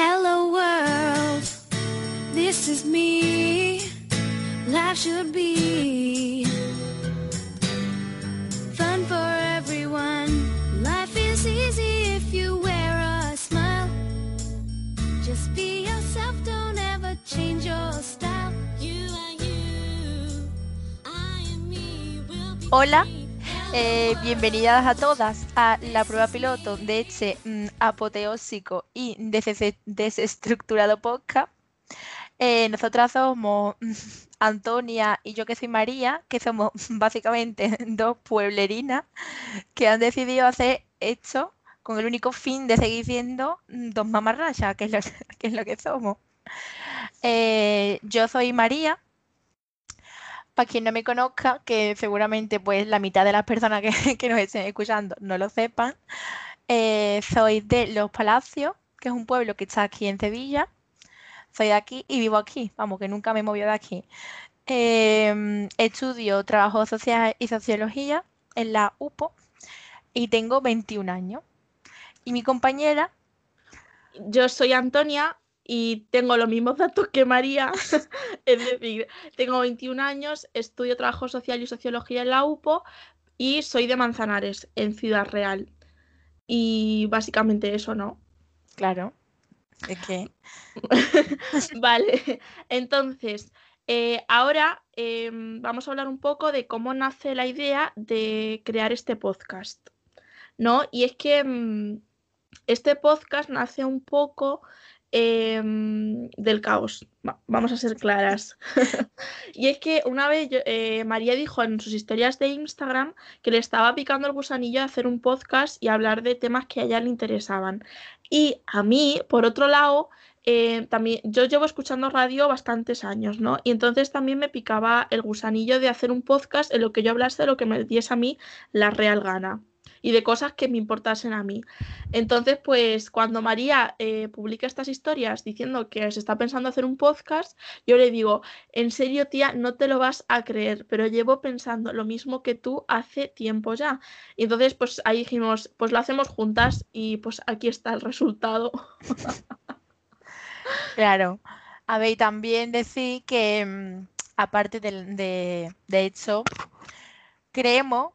Hello world, this is me. Life should be fun for everyone. Life is easy if you wear a smile. Just be yourself, don't ever change your style. You are you, I and me Hola. Eh, bienvenidas a todas a la prueba piloto de este mm, apoteósico y des- desestructurado podcast. Eh, nosotras somos mm, Antonia y yo que soy María, que somos básicamente dos pueblerinas que han decidido hacer esto con el único fin de seguir siendo mm, dos mamarrachas, que es lo que, lo que somos. Eh, yo soy María. Para quien no me conozca, que seguramente pues la mitad de las personas que, nos estén escuchando no lo sepan, eh, soy de Los Palacios, que es un pueblo que está aquí en Sevilla. Soy de aquí y vivo aquí, vamos, que nunca me he movido de aquí. Em, estudio trabajo social y sociología en la UPO y tengo 21 años. Y mi compañera, Yo soy Antonia y tengo los mismos datos que María. es decir, tengo 21 años, estudio trabajo social y sociología en la UPO y soy de Manzanares, en Ciudad Real. Y básicamente eso, ¿no? claro, es que Vale, entonces, eh, ahora em, vamos a hablar un poco de cómo nace la idea de crear este podcast, ¿no? Y es que mm, este podcast nace un poco em, del caos, va- vamos a ser claras. Y es que una vez yo- eh, María dijo en sus historias de Instagram que le estaba picando el gusanillo de hacer un podcast y hablar de temas que a ella le interesaban. Y a mí, por otro lado, eh, también yo llevo escuchando radio bastantes años, ¿no? Y entonces también me picaba el gusanillo de hacer un podcast en lo que yo hablase de lo que me diese a mí la real gana y de cosas que me importasen a mí. Entonces, pues cuando María eh, publica estas historias diciendo que se está pensando hacer un podcast, yo le digo, en serio, tía, no te lo vas a creer, pero llevo pensando lo mismo que tú hace tiempo ya. Y entonces, pues ahí dijimos, pues lo hacemos juntas y pues aquí está el resultado. Claro. A ver, también decir que, mm, aparte del- de, de hecho, creemos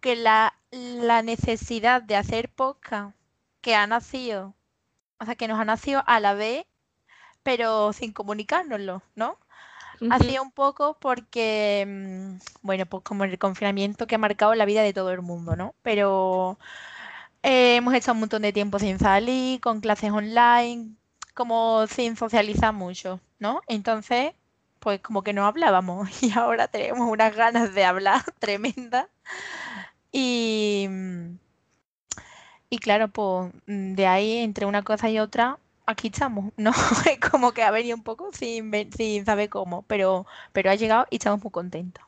que la, la necesidad de hacer podcast que ha nacido, o sea, que nos ha nacido a la vez, pero sin comunicárnoslo, ¿no? Ha sido un poco porque, mm, bueno, pues como el confinamiento que ha marcado la vida de todo el mundo, ¿no? Pero eh, hemos estado un montón de tiempo sin salir, con clases online, como sin socializar mucho, ¿no? Entonces, pues como que no hablábamos y ahora tenemos unas ganas de hablar tremendas. Y, y claro, pues mm, de ahí, entre una cosa y otra, aquí estamos, ¿no? Es como que ha venido un poco sin, sin saber cómo, pero, pero ha llegado y estamos muy contentos.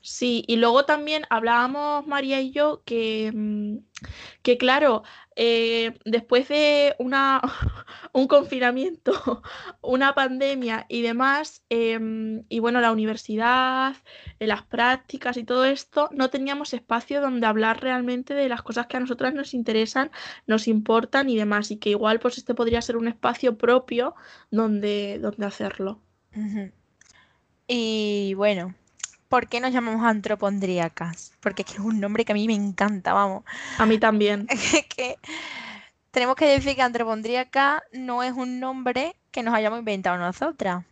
Sí, y luego también hablábamos María y yo que, mm, que claro, eh, después de una, un confinamiento, una pandemia y demás, em, y bueno, la universidad, eh, las prácticas y todo esto, no teníamos espacio donde hablar realmente de las cosas que a nosotras nos interesan, nos importan y demás, y que igual pues este podría ser un espacio propio donde, donde hacerlo. Y bueno, ¿por qué nos llamamos antropondríacas? Porque es que es un nombre que a mí me encanta, vamos. A mí también. Que tenemos que decir que antropondríaca no es un nombre que nos hayamos inventado nosotras.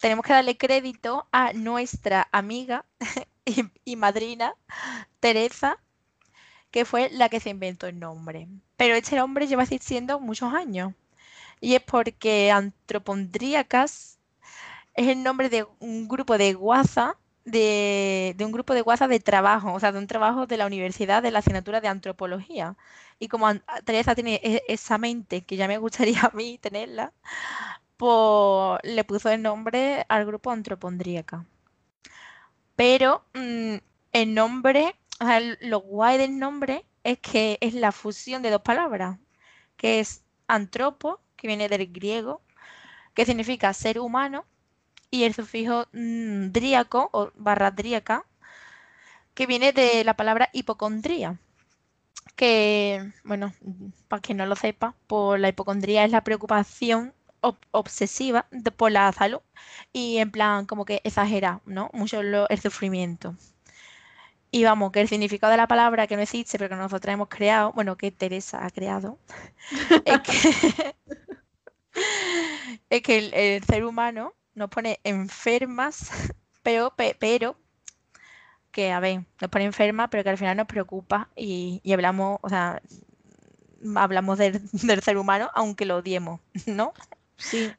Tenemos que darle crédito a nuestra amiga y, y madrina, Teresa, que fue la que se inventó el nombre. Pero este nombre lleva existiendo muchos años. Y es porque antropondríacas es el nombre de un grupo de WhatsApp, de, un grupo de WhatsApp de trabajo, o sea, de un trabajo de la universidad de la asignatura de antropología. Y como An- Teresa tiene e- esa mente que ya me gustaría a mí tenerla, pues le puso el nombre al grupo antropondríaca. Pero mm, el nombre, o sea, lo guay del nombre es que es la fusión de dos palabras, que es antropo, que viene del griego, que significa ser humano, y el sufijo mm, dríaco o barra dríaca, que viene de la palabra hipocondría. que, bueno, para quien no lo sepa, por la hipocondría es la preocupación ob- obsesiva de- por la salud y en plan como que exagera, ¿no? Mucho lo- el sufrimiento. Y vamos, que el significado de la palabra que no existe, pero que nosotros hemos creado, bueno, que Teresa ha creado, es que, es que el, el ser humano nos pone enfermas, pero, pe- pero que, a ver, nos pone enfermas, pero que al final nos preocupa y, y hablamos, o sea, hablamos del, del ser humano, aunque lo odiemos, ¿no? Sí.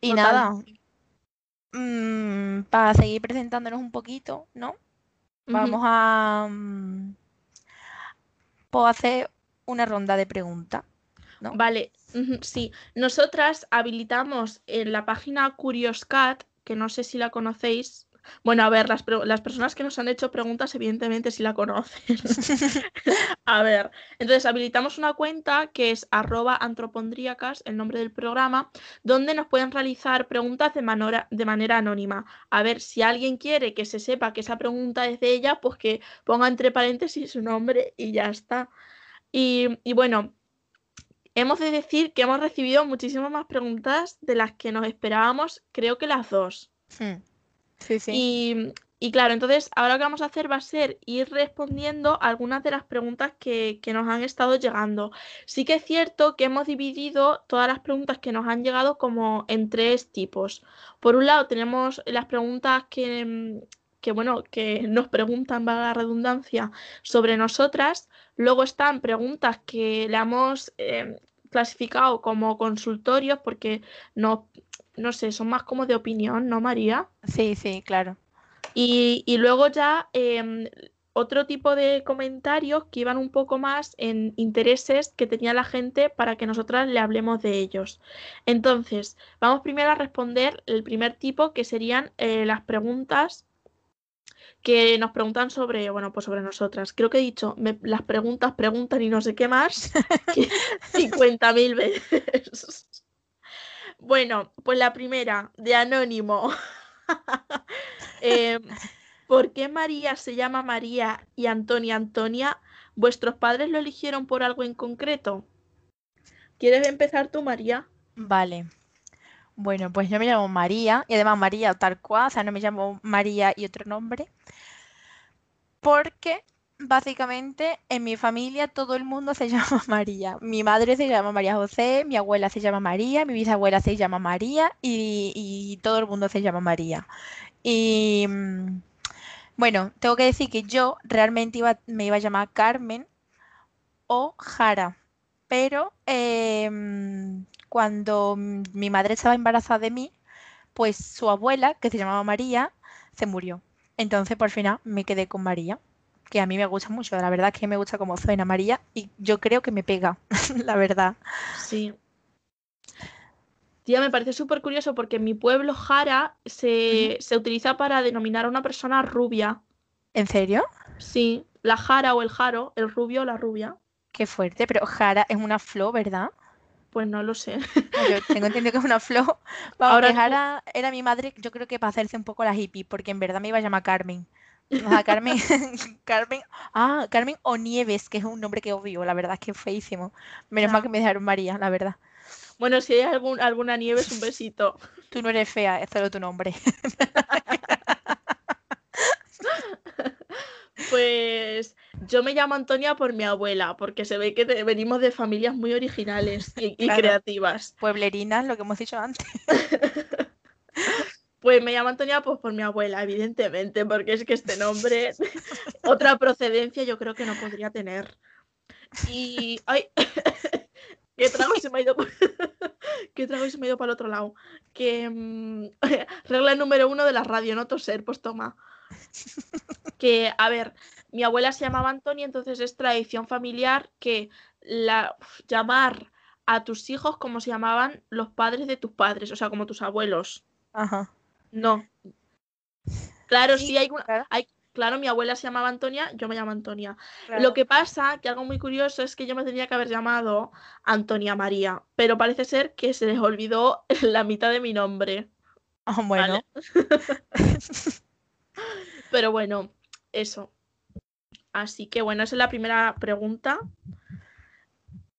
Y Total. nada, mm, para seguir presentándonos un poquito, ¿no? Vamos a mm, puedo hacer una ronda de preguntas. ¿no? Vale, sí. Nosotras habilitamos en la página Curioscat, que no sé si la conocéis. Bueno, a ver, las, las personas que nos han hecho preguntas, evidentemente sí la conocen. A ver, entonces habilitamos una cuenta que es arroba antropondríacas, el nombre del programa, donde nos pueden realizar preguntas de manera, de manera anónima. A ver, si alguien quiere que se sepa que esa pregunta es de ella, pues que ponga entre paréntesis su nombre y ya está. Y, y bueno, hemos de decir que hemos recibido muchísimas más preguntas de las que nos esperábamos, creo que las dos. Hmm. Sí, sí. Y, y claro, entonces ahora lo que vamos a hacer va a ser ir respondiendo algunas de las preguntas que, que nos han estado llegando. Sí que es cierto que hemos dividido todas las preguntas que nos han llegado como en tres tipos. Por un lado tenemos las preguntas que, que bueno, que nos preguntan, valga la redundancia, sobre nosotras. Luego están preguntas que le hemos eh, clasificado como consultorios porque no, no sé, son más como de opinión, ¿no, María? Sí, sí, claro. Y, y luego ya em, otro tipo de comentarios que iban un poco más en intereses que tenía la gente para que nosotras le hablemos de ellos. Entonces, vamos primero a responder el primer tipo, que serían eh, las preguntas que nos preguntan sobre, bueno, pues sobre nosotras. Creo que he dicho, me- las preguntas preguntan y no sé qué más, que 50.000 veces. Bueno, pues la primera, de Anónimo. Em, ¿por qué María se llama María y Antonia Antonia? ¿Vuestros padres lo eligieron por algo en concreto? ¿Quieres empezar tú, María? Vale. Bueno, pues yo me llamo María y además María tal cual, o sea, no me llamo María y otro nombre, porque básicamente en mi familia todo el mundo se llama María. Mi madre se llama María José, mi abuela se llama María, mi bisabuela se llama María y, todo el mundo se llama María. Y mm, bueno, tengo que decir que yo realmente iba, me iba a llamar Carmen o Jara, pero em, cuando mi madre estaba embarazada de mí, pues su abuela, que se llamaba María, se murió. Entonces, por final, me quedé con María, que a mí me gusta mucho. La verdad es que me gusta cómo suena María y yo creo que me pega, la verdad. Sí. Tía, me parece súper curioso porque en mi pueblo Jara se, se utiliza para denominar a una persona rubia. ¿En serio? Sí, la Jara o el Jaro, el rubio o la rubia. Qué fuerte, pero Jara es una flor, ¿verdad? Pues no lo sé. Yo tengo entendido que es una. Vamos, Ahora que Jara era mi madre, yo creo que para hacerse un poco la hippie, porque en verdad me iba a llamar Carmen. O sea, Carmen, Carmen, ah, Carmen o Nieves, que es un nombre que obvio, la verdad es que es feísimo. Menos mal Ya. que me dejaron María, la verdad. Bueno, si hay algún, alguna nieve, es un besito. Tú no eres fea, es solo tu nombre. Pues yo me llamo Antonia por mi abuela, porque se ve que venimos de familias muy originales y, y Claro. creativas. Pueblerinas, lo que hemos dicho antes. Pues me llamo Antonia pues por mi abuela, evidentemente, porque es que este nombre, otra procedencia yo creo que no podría tener. Y, ay, qué trago se me ha ido, qué trago se me ha ido para el otro lado. Que, mm, regla número uno de la radio, no toser, pues toma. Que, a ver, mi abuela se llamaba Antonia, entonces es tradición familiar que la, llamar a tus hijos como se llamaban los padres de tus padres, o sea, como tus abuelos. Ajá. No. Claro, Sí, sí, hay, una- claro. hay- claro, mi abuela se llamaba Antonia, yo me llamo Antonia. Claro. Lo que pasa, que algo muy curioso es que yo me tenía que haber llamado Antonia María, pero parece ser que se les olvidó la mitad de mi nombre. Ah, bueno, Pero bueno, eso. Así que bueno, esa es la primera pregunta.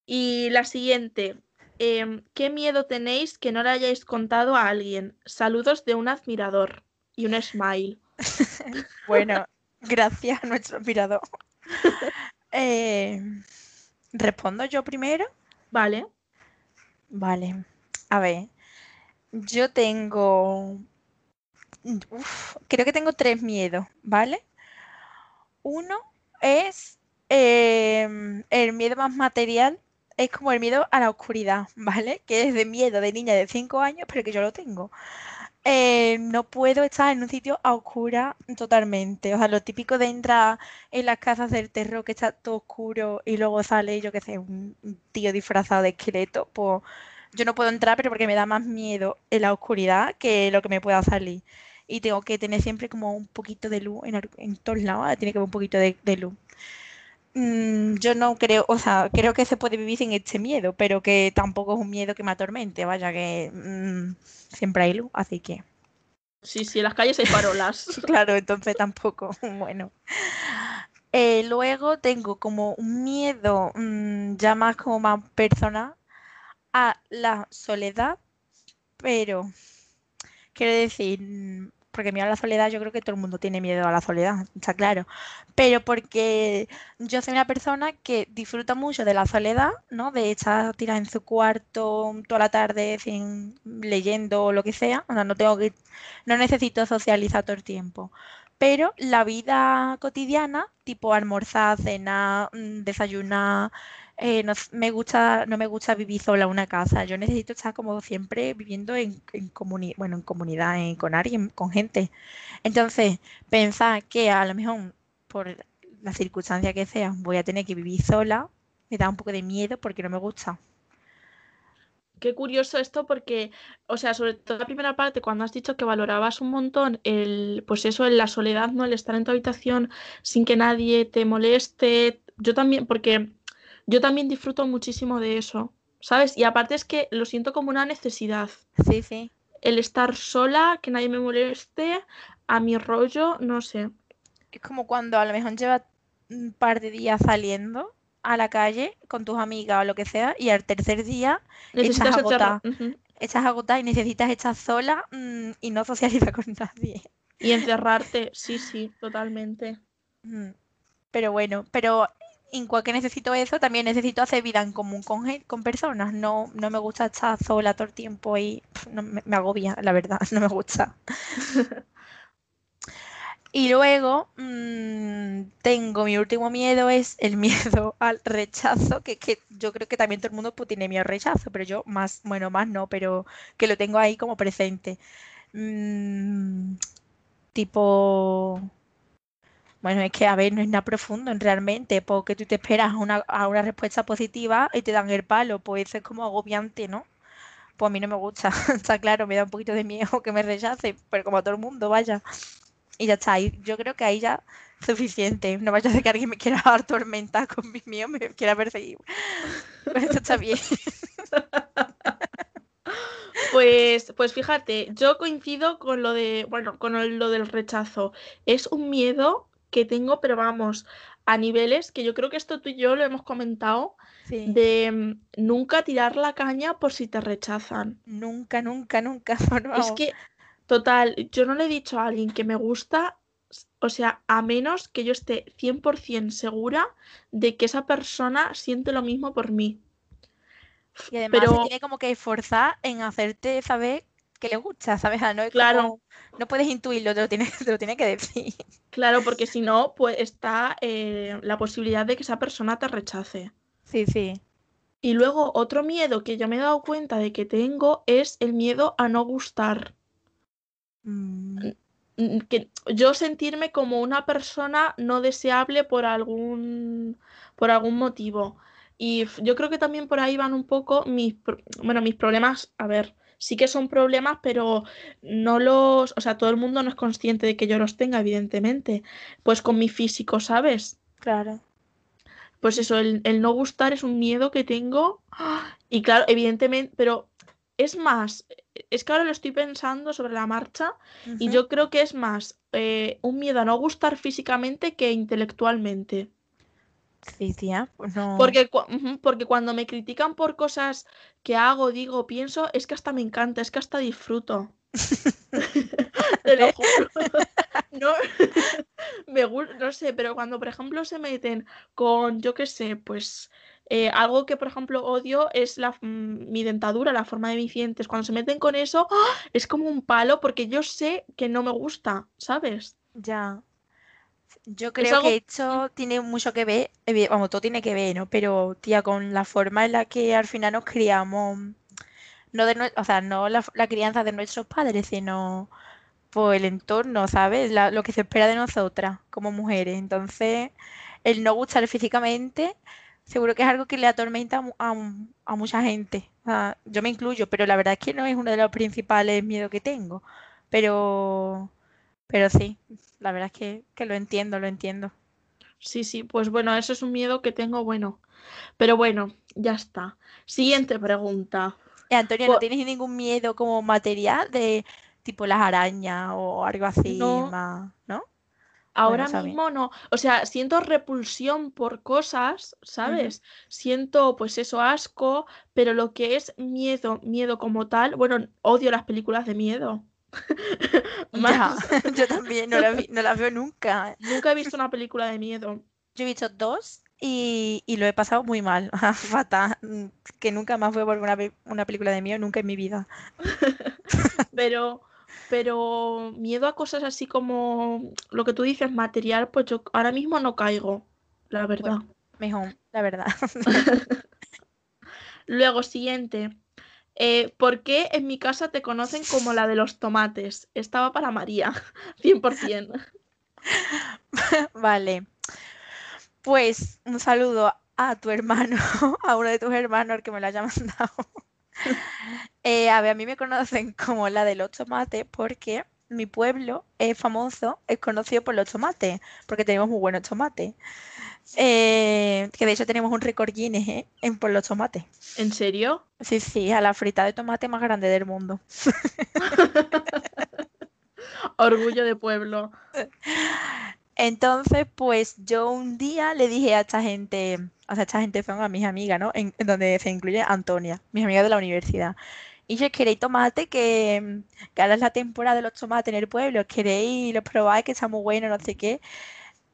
Y la siguiente, em, ¿qué miedo tenéis que no le hayáis contado a alguien? Saludos de un admirador y un smile. bueno, gracias a nuestro admirador. Eh, ¿Respondo yo primero? Vale. Vale. A ver, yo tengo... creo que tengo tres miedos, ¿vale? Uno es em, el miedo más material, es como el miedo a la oscuridad, ¿vale? Que es de miedo de niña de 5 años, pero que yo lo tengo. Eh, no puedo estar en un sitio a oscura totalmente. O sea, lo típico de entrar en las casas del terror que está todo oscuro y luego sale, yo qué sé, un tío disfrazado de esqueleto, pues yo no puedo entrar, pero porque me da más miedo en la oscuridad que lo que me pueda salir. Y tengo que tener siempre como un poquito de luz en, todos lados, tiene que haber un poquito de, luz. Mm, yo no creo, o sea, creo que se puede vivir sin este miedo, pero que tampoco es un miedo que me atormente, vaya que mm, siempre hay luz, así que. Sí, sí, en las calles hay farolas. claro, entonces tampoco, bueno. Eh, luego tengo como un miedo mm, ya más como más personal a la soledad, pero quiero decir, porque miedo a la soledad, yo creo que todo el mundo tiene miedo a la soledad, está claro. Pero porque yo soy una persona que disfruta mucho de la soledad, ¿no? De estar tirada en su cuarto toda la tarde sin leyendo o lo que sea. O sea, no tengo no necesito socializar todo el tiempo. Pero la vida cotidiana, tipo almorzar, cenar, mm, desayunar, eh, no, me gusta, no me gusta vivir sola en una casa. Yo necesito estar como siempre viviendo en, en bueno, en comunidad, con alguien, con gente. Entonces, pensar que a lo mejor por la circunstancia que sea voy a tener que vivir sola, me da un poco de miedo porque no me gusta. Qué curioso esto porque, o sea, sobre todo la primera parte, cuando has dicho que valorabas un montón el, pues eso, en la soledad, ¿no? El estar en tu habitación sin que nadie te moleste. Yo también, porque yo también disfruto muchísimo de eso, ¿sabes? Y aparte es que lo siento como una necesidad. Sí, sí. El estar sola, que nadie me moleste, a mi rollo, no sé. Es como cuando a lo mejor llevas un par de días saliendo a la calle con tus amigas o lo que sea y al tercer día necesitas estás agotada. Estás agotada y necesitas estar sola mm, y no socializar con nadie. Y encerrarte, sí, sí, totalmente. Mm. Pero bueno, pero igual que necesito eso, también necesito hacer vida en común con, con personas. No, no me gusta estar sola todo el tiempo y me, agobia, la verdad, no me gusta. y luego mm, tengo mi último miedo, es el miedo al rechazo, que, que yo creo que también todo el mundo pues, tiene miedo al rechazo, pero yo más, bueno, más no, pero que lo tengo ahí como presente. Mm, tipo bueno, es que a ver, no es nada profundo realmente, porque tú te esperas a una, a una respuesta positiva y te dan el palo, pues eso es como agobiante, ¿no? Pues a mí no me gusta, está claro, me da un poquito de miedo que me rechace, pero como a todo el mundo, vaya. Y ya está, yo creo que ahí ya suficiente. No vaya a ser que alguien me quiera dar tormenta con mi mío, me quiera perseguir. Esto está bien. Pues, pues fíjate, yo coincido con lo de, bueno, con lo del rechazo. Es un miedo que tengo, pero vamos, a niveles que yo creo que esto tú y yo lo hemos comentado, de mm, nunca tirar la caña por si te rechazan. Nunca, nunca, nunca. Es que, total, yo no le he dicho a alguien que me gusta, o sea, a menos que yo esté 100% segura de que esa persona siente lo mismo por mí. Y además se tiene como que esforzar en hacerte saber que le gusta, ¿sabes? Ah, no claro. no puedes intuirlo, te lo tiene, te lo tiene que decir. Claro, porque si no, pues está eh, la posibilidad de que esa persona te rechace. Sí, sí. Y luego otro miedo que yo me he dado cuenta de que tengo es el miedo a no gustar. Mm. Que yo sentirme como una persona no deseable por algún, por algún motivo. Y yo creo que también por ahí van un poco mis, bueno, mis problemas. A ver, sí que son problemas, pero no los, o sea, todo el mundo no es consciente de que yo los tenga, evidentemente. Pues con mi físico, ¿sabes? Claro. Pues eso, el, no gustar es un miedo que tengo. Y claro, evidentemente, pero es más, es que ahora lo estoy pensando sobre la marcha y yo creo que es más eh, un miedo a no gustar físicamente que intelectualmente. Sí, tía, pues no. Porque, porque cuando me critican por cosas que hago, digo, pienso, es que hasta me encanta, es que hasta disfruto. Te lo juro. No, me gusta, no sé, pero cuando, por ejemplo, se meten con, yo qué sé, pues eh, algo que, por ejemplo, odio es la, mm, mi dentadura, la forma de mis dientes. Cuando se meten con eso, ¡ah! es como un palo porque yo sé que no me gusta, ¿sabes? Ya. Yo creo algo- que esto tiene mucho que ver, vamos, todo tiene que ver, ¿no? Pero, tía, con la forma en la que al final nos criamos, no de o sea, no la, la crianza de nuestros padres, sino por el entorno, ¿sabes? La- lo que se espera de nosotras como mujeres. Entonces, el no gustar físicamente, seguro que es algo que le atormenta a, mu- a mu- a mucha gente. O sea, yo me incluyo, pero la verdad es que no es uno de los principales miedos que tengo. Pero, pero sí, la verdad es que, que lo entiendo, lo entiendo. Sí, sí, pues bueno, eso es un miedo que tengo, bueno. Pero bueno, ya está. Siguiente pregunta. Y Antonio, ¿no Pues- tienes ningún miedo como material de tipo las arañas o algo así No. más, ¿no? Ahora mismo no, o sea, siento repulsión por cosas, ¿sabes? Siento pues eso, asco, pero lo que es miedo, miedo como tal, bueno, odio las películas de miedo. Más- yo también no las vi- no las veo nunca. Nunca he visto una película de miedo. Yo he visto dos y, y lo he pasado muy mal, fatal, mm, que nunca más voy a ver una, una película de miedo, nunca en mi vida. Pero, pero miedo a cosas así como lo que tú dices, material, pues yo ahora mismo no caigo, la verdad. Mejor, la verdad. Luego, siguiente. Eh, ¿por qué en mi casa te conocen como la de los tomates? Estaba para María, 100%. Vale. Pues un saludo a tu hermano, a uno de tus hermanos que me lo haya mandado. Eh, a ver, a mí me conocen como la de los tomates porque mi pueblo es famoso, es conocido por los tomates, porque tenemos muy buenos tomates. Eh, que de hecho tenemos un récord Guinness, ¿eh? en por los tomates. ¿En serio? Sí, sí, a la frita de tomate más grande del mundo. Orgullo de pueblo. Entonces, pues yo un día le dije a esta gente, o sea, esta gente son a mis amigas, ¿no? En, en donde se incluye Antonia, mis amigas de la universidad. Y yo, ¿queréis tomate? Que, que ahora es la temporada de los tomates en el pueblo, ¿queréis? Los probáis, que está muy bueno, no sé qué.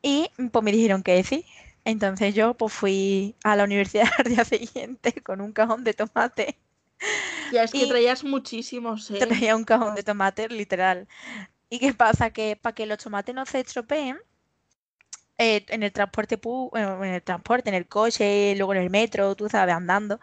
Y pues me dijeron que sí. Entonces yo pues fui a la universidad al día siguiente con un cajón de tomate. Ya es que Y- traías muchísimos, ¿eh? Traía un cajón de tomate, literal. ¿Y qué pasa? Que para que los tomates no se estropeen, eh, en el transporte, bueno, en el transporte, en el coche, luego en el metro, tú sabes, andando,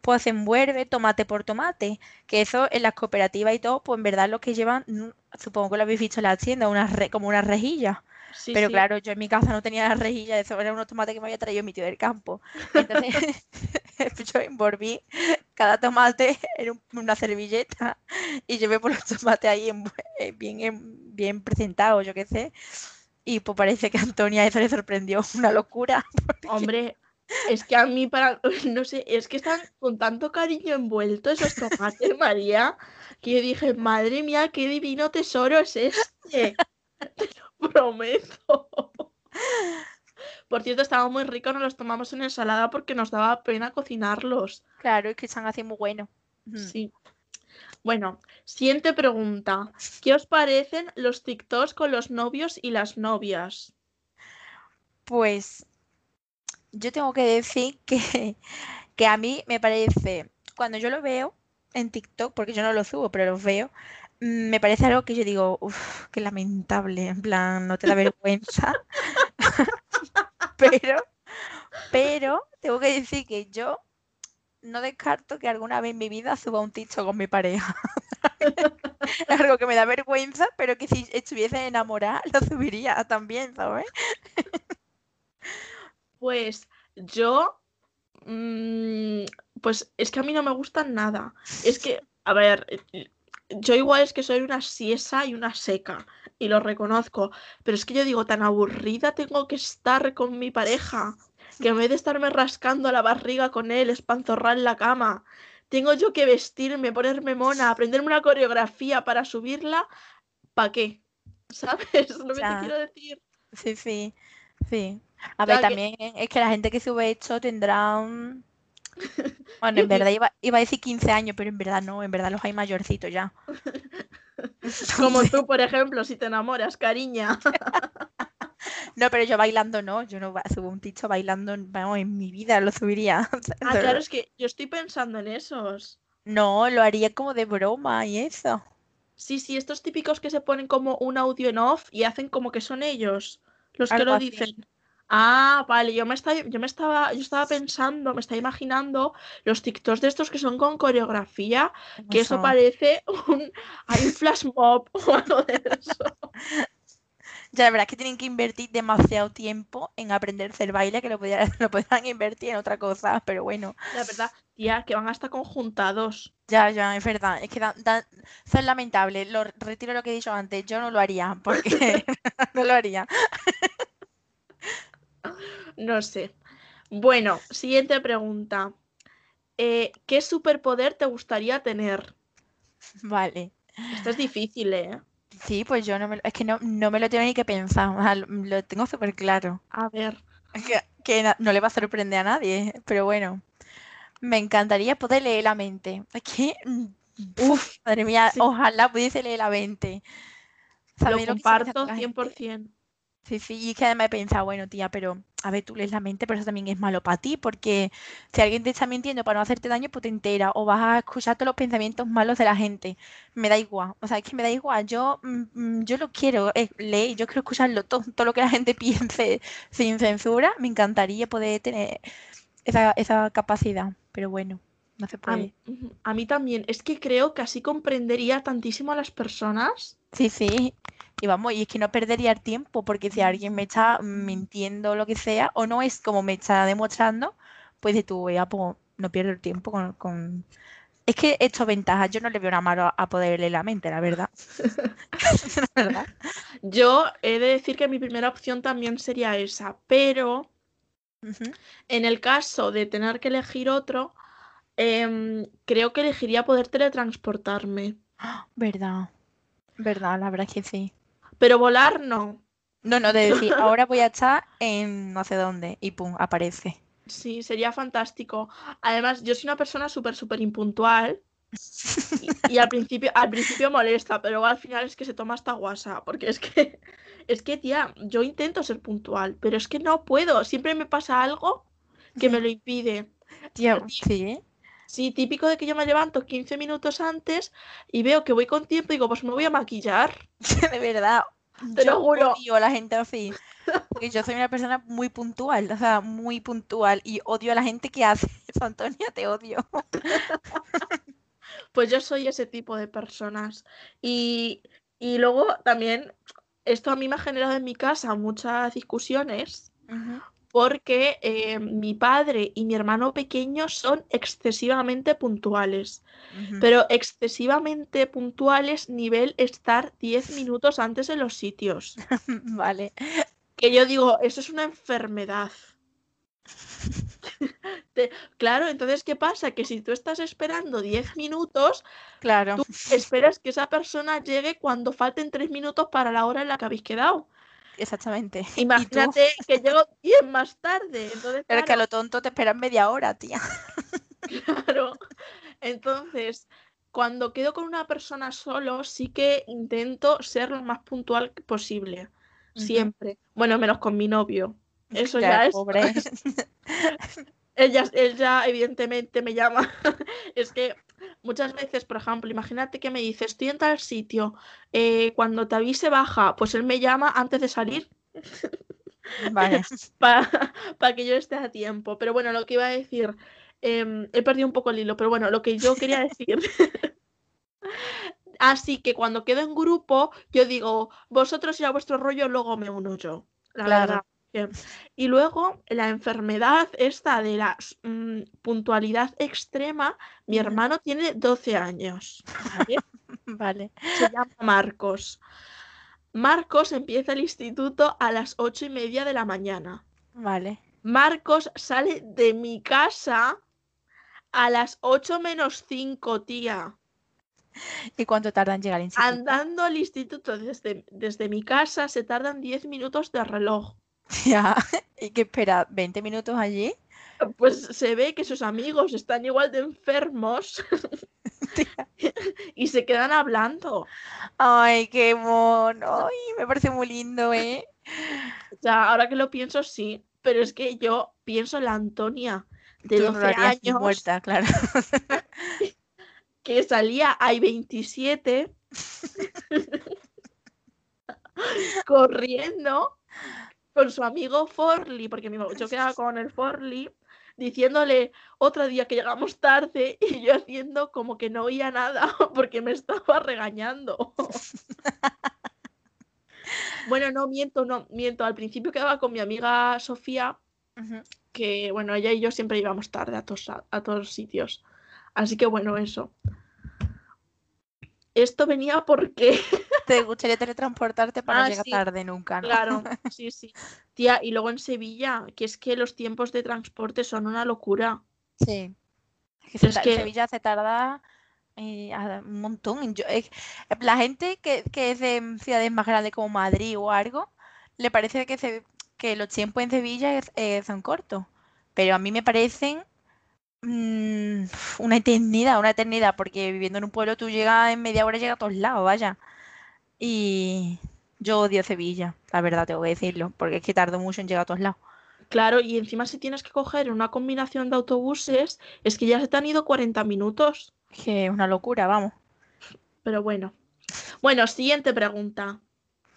pues envuelve tomate por tomate. Que eso en las cooperativas y todo, pues en verdad lo que llevan, mm, supongo que lo habéis visto en la tienda, unas re- como unas rejillas. Sí, Pero sí. claro, yo en mi casa no tenía las rejillas, eso eran unos tomates que me había traído mi tío del campo. Entonces yo envolví cada tomate en un- una servilleta y llevé por los tomates ahí envu- eh, bien, en- bien presentados, yo qué sé. Y pues parece que a Antonia eso le sorprendió, una locura. porque- Hombre, es que a mí para, no sé, es que están con tanto cariño envueltos esos tomates, María, que yo dije, madre mía, qué divino tesoro es este. Te lo prometo. Por cierto, estaban muy ricos, nos los tomamos en ensalada porque nos daba pena cocinarlos. Claro, es que están así muy buenos. Sí. Bueno, siguiente pregunta. ¿Qué os parecen los TikToks con los novios y las novias? Pues yo tengo que decir que, que a mí me parece, cuando yo lo veo en TikTok, porque yo no lo subo, pero los veo, mm, me parece algo que yo digo, uff, qué lamentable, en plan, no te da vergüenza. Pero, pero tengo que decir que yo no descarto que alguna vez en mi vida suba un TikTok con mi pareja. Es algo que me da vergüenza, pero que si estuviese enamorada lo subiría también, ¿sabes? Pues yo, mm, pues es que a mí no me gustan nada. Es que, a ver, yo igual es que soy una siesa y una seca, y lo reconozco, pero es que yo digo, tan aburrida tengo que estar con mi pareja, que en vez de estarme rascando la barriga con él, espanzorrar en la cama, tengo yo que vestirme, ponerme mona, aprenderme una coreografía para subirla, ¿para qué? ¿Sabes lo que te quiero decir? Sí, sí, sí. A ver, también es que la gente que sube esto tendrá un... Bueno, en verdad iba, iba, a decir 15 años, pero en verdad no, en verdad los hay mayorcitos ya. Como tú, por ejemplo, si te enamoras, cariña. No, pero yo bailando no, yo no subo un ticho bailando, vamos, en mi vida lo subiría. Ah, claro, es que yo estoy pensando en esos. No, lo haría como de broma y eso. Sí, sí, estos típicos que se ponen como un audio en off y hacen como que son ellos los que lo dicen. Ah, vale, yo me estaba, yo me estaba, yo estaba pensando, me estaba imaginando los TikToks de estos que son con coreografía, que eso parece un, hay un flash mob o algo de eso. Ya, la verdad es que tienen que invertir demasiado tiempo en aprender a hacer baile, que lo podrían, lo invertir en otra cosa, pero bueno. La verdad, tía, que van hasta conjuntados. Ya, ya, es verdad. Es que son lamentables. Lo, retiro lo que he dicho antes. Yo no lo haría, porque no lo haría. no sé. Bueno, siguiente pregunta. Eh, ¿Qué superpoder te gustaría tener? Vale. Esto es difícil, ¿eh? Sí, pues yo no me, es que no, no me lo tengo ni que pensar, lo, tengo súper claro. A ver. Que, que no, le va a sorprender a nadie, pero bueno. Me encantaría poder leer la mente. Es que, mm, uf, madre mía, ojalá pudiese leer la mente. Lo comparto 100%. Sí, sí, y es que además he pensado, bueno, tía, pero a ver, tú lees la mente, pero eso también es malo para ti, porque si alguien te está mintiendo para no hacerte daño, pues te entera, o vas a escuchar todos los pensamientos malos de la gente. Me da igual, o sea, es que me da igual, yo, mm, mm, yo lo quiero eh, leer, yo quiero escucharlo todo, todo lo que la gente piense sin censura, me encantaría poder tener esa, esa capacidad, pero bueno. No se puede. A, a mí también. Es que creo que así comprendería tantísimo a las personas. Sí, sí. Y vamos, y es que no perdería el tiempo, porque si alguien me está mintiendo o lo que sea, o no es como me está demostrando, pues de tu ya pues no pierdo el tiempo con, Es que esto ventajas, yo no le veo nada malo a poder leer la mente, la verdad. Yo he de decir que mi primera opción también sería esa, pero en el caso de tener que elegir otro, em, creo que elegiría poder teletransportarme. Verdad, verdad, la verdad es que sí. Pero volar no. No, no, de decir, ahora voy a estar en no sé dónde y pum, aparece. Sí, sería fantástico. Además, yo soy una persona súper, súper impuntual. Y, al principio, al principio molesta, pero al final es que se toma hasta guasa. Porque es que, es que, tía, yo intento ser puntual, pero es que no puedo. Siempre me pasa algo que me lo impide. Tía, sí. Sí, típico de que yo me levanto 15 minutos antes y veo que voy con tiempo y digo, pues me voy a maquillar. de verdad. Te lo juro. Odio a la gente así. Porque yo soy una persona muy puntual, o sea, muy puntual. Y odio a la gente que hace eso, Antonia, te odio. pues yo soy ese tipo de personas. Y, y luego también, esto a mí me ha generado en mi casa muchas discusiones porque eh, mi padre y mi hermano pequeño son excesivamente puntuales, pero excesivamente puntuales nivel estar 10 minutos antes en los sitios. vale. Que yo digo, eso es una enfermedad. claro, entonces, ¿qué pasa? Que si tú estás esperando 10 minutos, claro. tú esperas que esa persona llegue cuando falten 3 minutos para la hora en la que habéis quedado exactamente. Imagínate que llego 10 más tarde. Entonces, Pero que a lo tonto te esperan media hora, tía. Claro. Entonces, cuando quedo con una persona solo, sí que intento ser lo más puntual posible. Siempre. Bueno, menos con mi novio. Eso ya, es. Pobre. Él ya, evidentemente, me llama. es que muchas veces, por ejemplo, imagínate que me dice, estoy en tal sitio, eh, cuando te avise baja, pues él me llama antes de salir. Vale. Para que yo esté a tiempo. Pero bueno, lo que iba a decir, em, he perdido un poco el hilo, pero bueno, lo que yo quería decir. Así que cuando quedo en grupo, yo digo, vosotros y a vuestro rollo, luego me uno yo. La verdad. Y luego la enfermedad esta de la mm, puntualidad extrema, mi hermano tiene 12 años. ¿vale? Se llama Marcos. Marcos empieza el instituto a las ocho y media de la mañana. Vale. Marcos sale de mi casa A las 8 menos 5, tía. ¿Y cuánto tarda en llegar al instituto? Andando al instituto desde, desde mi casa se tardan 10 minutos de reloj. Ya, ¿y qué espera? ¿20 minutos allí? Pues se ve que sus amigos están igual de enfermos y se quedan hablando. Ay, qué mono. Ay, me parece muy lindo, ¿eh? Sea, ahora que lo pienso, sí. Pero es que yo pienso en la Antonia de Tú no 12 lo harías ni años muerta, claro. que salía a 27 corriendo con su amigo Forley, porque mi- yo quedaba con el Forley diciéndole otro día que llegamos tarde y yo haciendo como que no oía nada porque me estaba regañando. Bueno, no miento, no miento. Al principio quedaba con mi amiga Sofía, que bueno, ella y yo siempre íbamos tarde a todos, a, a todos sitios. Así que bueno, eso. Esto venía porque, ¿Te gustaría teletransportarte para Ah, no llegar sí. tarde nunca, no? claro, sí, sí. Tía, y luego en Sevilla, que es que los tiempos de transporte son una locura. Sí. Es que, se Es que- Sevilla se tarda eh, un montón. Yo- la gente que, que es de ciudades más grandes como Madrid o algo, le parece que, se- que los tiempos en Sevilla es- eh, son cortos. Pero a mí me parecen mm, una eternidad, una eternidad, porque viviendo en un pueblo tú llegas en media hora, llegas a todos lados, vaya. Y yo odio Sevilla, la verdad, tengo que decirlo, porque es que tardo mucho en llegar a todos lados. Claro, y encima si tienes que coger una combinación de autobuses, es que ya se te han ido 40 minutos. Que es una locura, vamos. Pero bueno. Bueno, siguiente pregunta.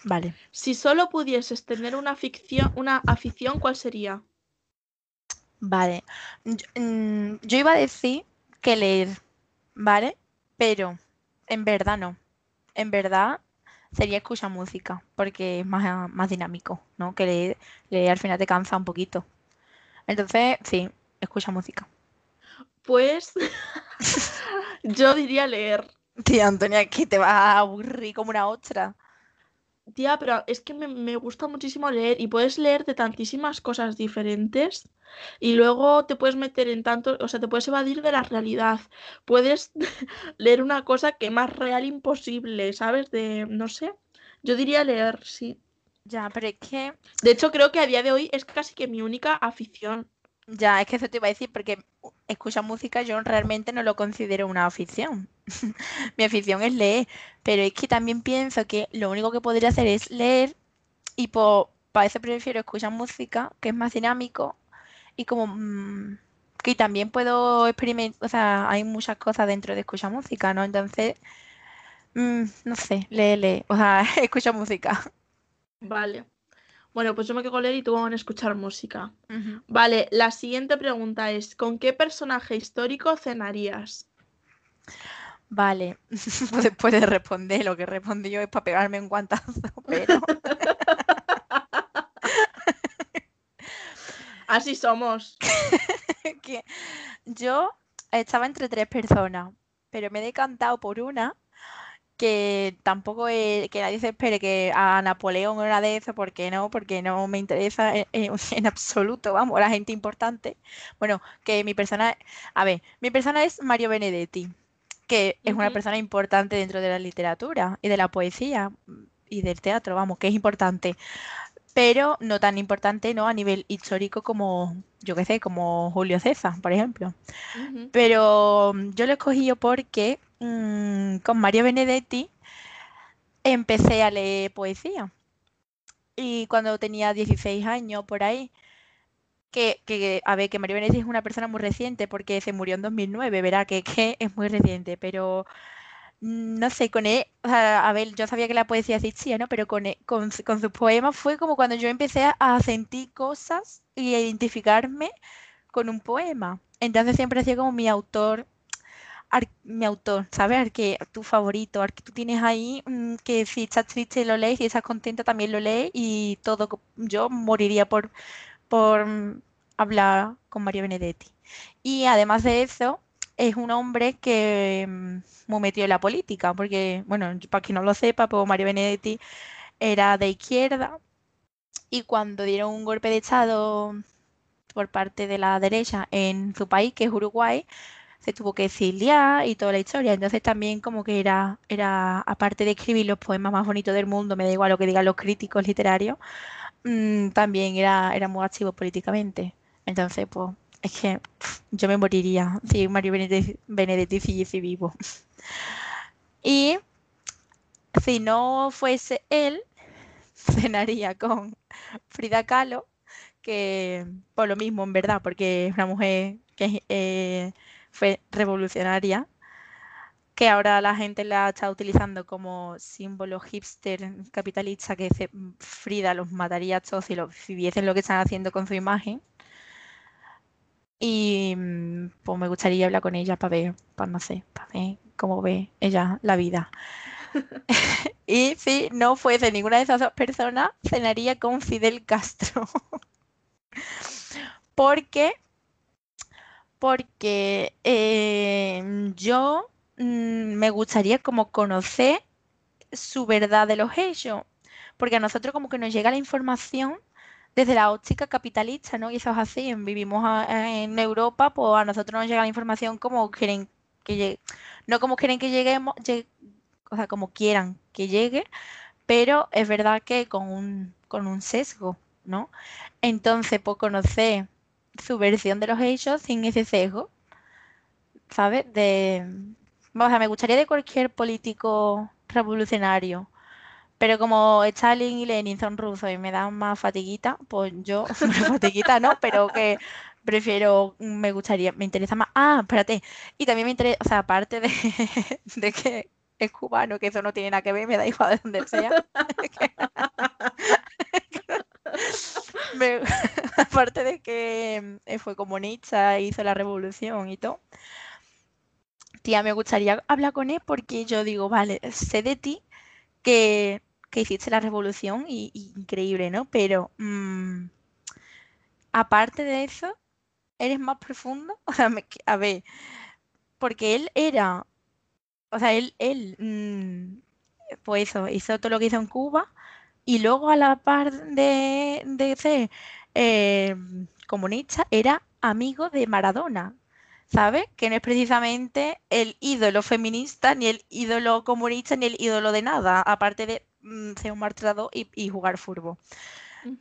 Vale. Si solo pudieses tener una ficción, una afición, ¿cuál sería? Vale. Yo, mm, yo iba a decir que leer, ¿vale? Pero en verdad no. En verdad sería escuchar música, porque es más, más dinámico, ¿no? Que leer, leer al final te cansa un poquito. Entonces, sí, escucha música. Pues yo diría leer. Tía, Antonia, que te vas a aburrir como una ostra. Tía, pero es que me, me gusta muchísimo leer y puedes leer de tantísimas cosas diferentes y luego te puedes meter en tanto, o sea, te puedes evadir de la realidad. Puedes leer una cosa que más real imposible, ¿sabes? De, no sé. Yo diría leer, sí. Ya, pero es que, De hecho, creo que a día de hoy es casi que mi única afición. ya, es que eso te iba a decir, porque escuchar música yo realmente no lo considero una afición. Mi afición es leer, pero es que también pienso que lo único que podría hacer es leer y por, para eso prefiero escuchar música, que es más dinámico y como mm, que también puedo experimentar, o sea, hay muchas cosas dentro de escuchar música, ¿no? Entonces, mm, no sé, lee, lee, o sea, escucha música. Vale. Bueno, pues yo me quedo con leer y tú con escuchar música. Vale, la siguiente pregunta es, ¿con qué personaje histórico cenarías? Vale, después de responder lo que respondí yo es para pegarme un guantazo, pero Así somos. yo estaba entre tres personas, pero me he decantado por una que tampoco es, que nadie se espere que a Napoleón o una de esas, porque no, porque no me interesa en, en- en absoluto, vamos, la gente importante. Bueno, que mi persona, a ver, mi persona es Mario Benedetti, que es una persona importante dentro de la literatura y de la poesía y del teatro, vamos, que es importante pero no tan importante, ¿no? A nivel histórico como, yo qué sé, como Julio César, por ejemplo. Pero yo lo he escogido porque mm, con Mario Benedetti empecé a leer poesía. Y cuando tenía 16 años, por ahí, que, a ver, que Mario Benedetti es una persona muy reciente porque se murió en 2009, verá que, es muy reciente, pero mm, no sé, con él, a ver, yo sabía que la poesía existía, ¿no? Pero con, él- con, su- con sus poemas fue como cuando yo empecé a, sentir cosas y a identificarme con un poema. Entonces siempre ha sido como mi autor, mi autor, ¿sabes? Al que tu favorito, al que tú tienes ahí, mm, que si estás triste lo lees, si estás contenta también lo lees y todo, yo moriría por, por mm, hablar con Mario Benedetti. Y además de eso, es un hombre que mm, muy metido en la política, porque, bueno, para quien no lo sepa, pues Mario Benedetti era de izquierda y cuando dieron un golpe de estado por parte de la derecha en su país, que es Uruguay, se tuvo que exiliar y toda la historia. Entonces también como que era, era aparte de escribir los poemas más bonitos del mundo, me da igual lo que digan los críticos literarios, mm, también era, era muy activo políticamente. Entonces, pues, es que yo me moriría si Mario Benedetti, Benedetti vivo. Y si no fuese él, cenaría con Frida Kahlo, que por lo mismo, en verdad, porque es una mujer que eh, fue revolucionaria, que ahora la gente la está utilizando como símbolo hipster capitalista, que Frida los mataría a todos si, lo, si viesen lo que están haciendo con su imagen. Y mm, pues me gustaría hablar con ella para ver, para no sé, para ver cómo ve ella la vida. y si no fuese ninguna de esas dos personas, cenaría con Fidel Castro. porque porque eh, yo mm, me gustaría como conocer su verdad de los hechos, porque a nosotros como que nos llega la información desde la óptica capitalista, ¿no? Es así, vivimos en Europa, pues a nosotros nos llega la información como quieren que llegue, no como quieren que lleguemos, o sea, como quieran que llegue, pero es verdad que con un, con un sesgo, ¿no? Entonces, por conocer su versión de los hechos sin ese sesgo, ¿sabes? De, o me gustaría de cualquier político revolucionario, pero como Stalin y Lenin son rusos y me dan más fatiguita, pues yo, fatiguita no, pero que prefiero, me gustaría, me interesa más. Ah, espérate, y también me interesa, o sea, aparte de, de que es cubano, que eso no tiene nada que ver, me da igual de donde sea. aparte de que eh, fue comunista, hizo la revolución y todo. Tía, me gustaría hablar con él porque yo digo, vale, sé de ti que, hiciste la revolución y, increíble, ¿no? Pero mm, aparte de eso, ¿eres más profundo? A ver, porque él era, o sea, él, él, mm, pues eso, hizo todo lo que hizo en Cuba y luego a la par de, de ser eh, comunista, era amigo de Maradona, ¿sabes? Que no es precisamente el ídolo feminista, ni el ídolo comunista, ni el ídolo de nada, aparte de mm, ser un maltratado y, jugar fútbol.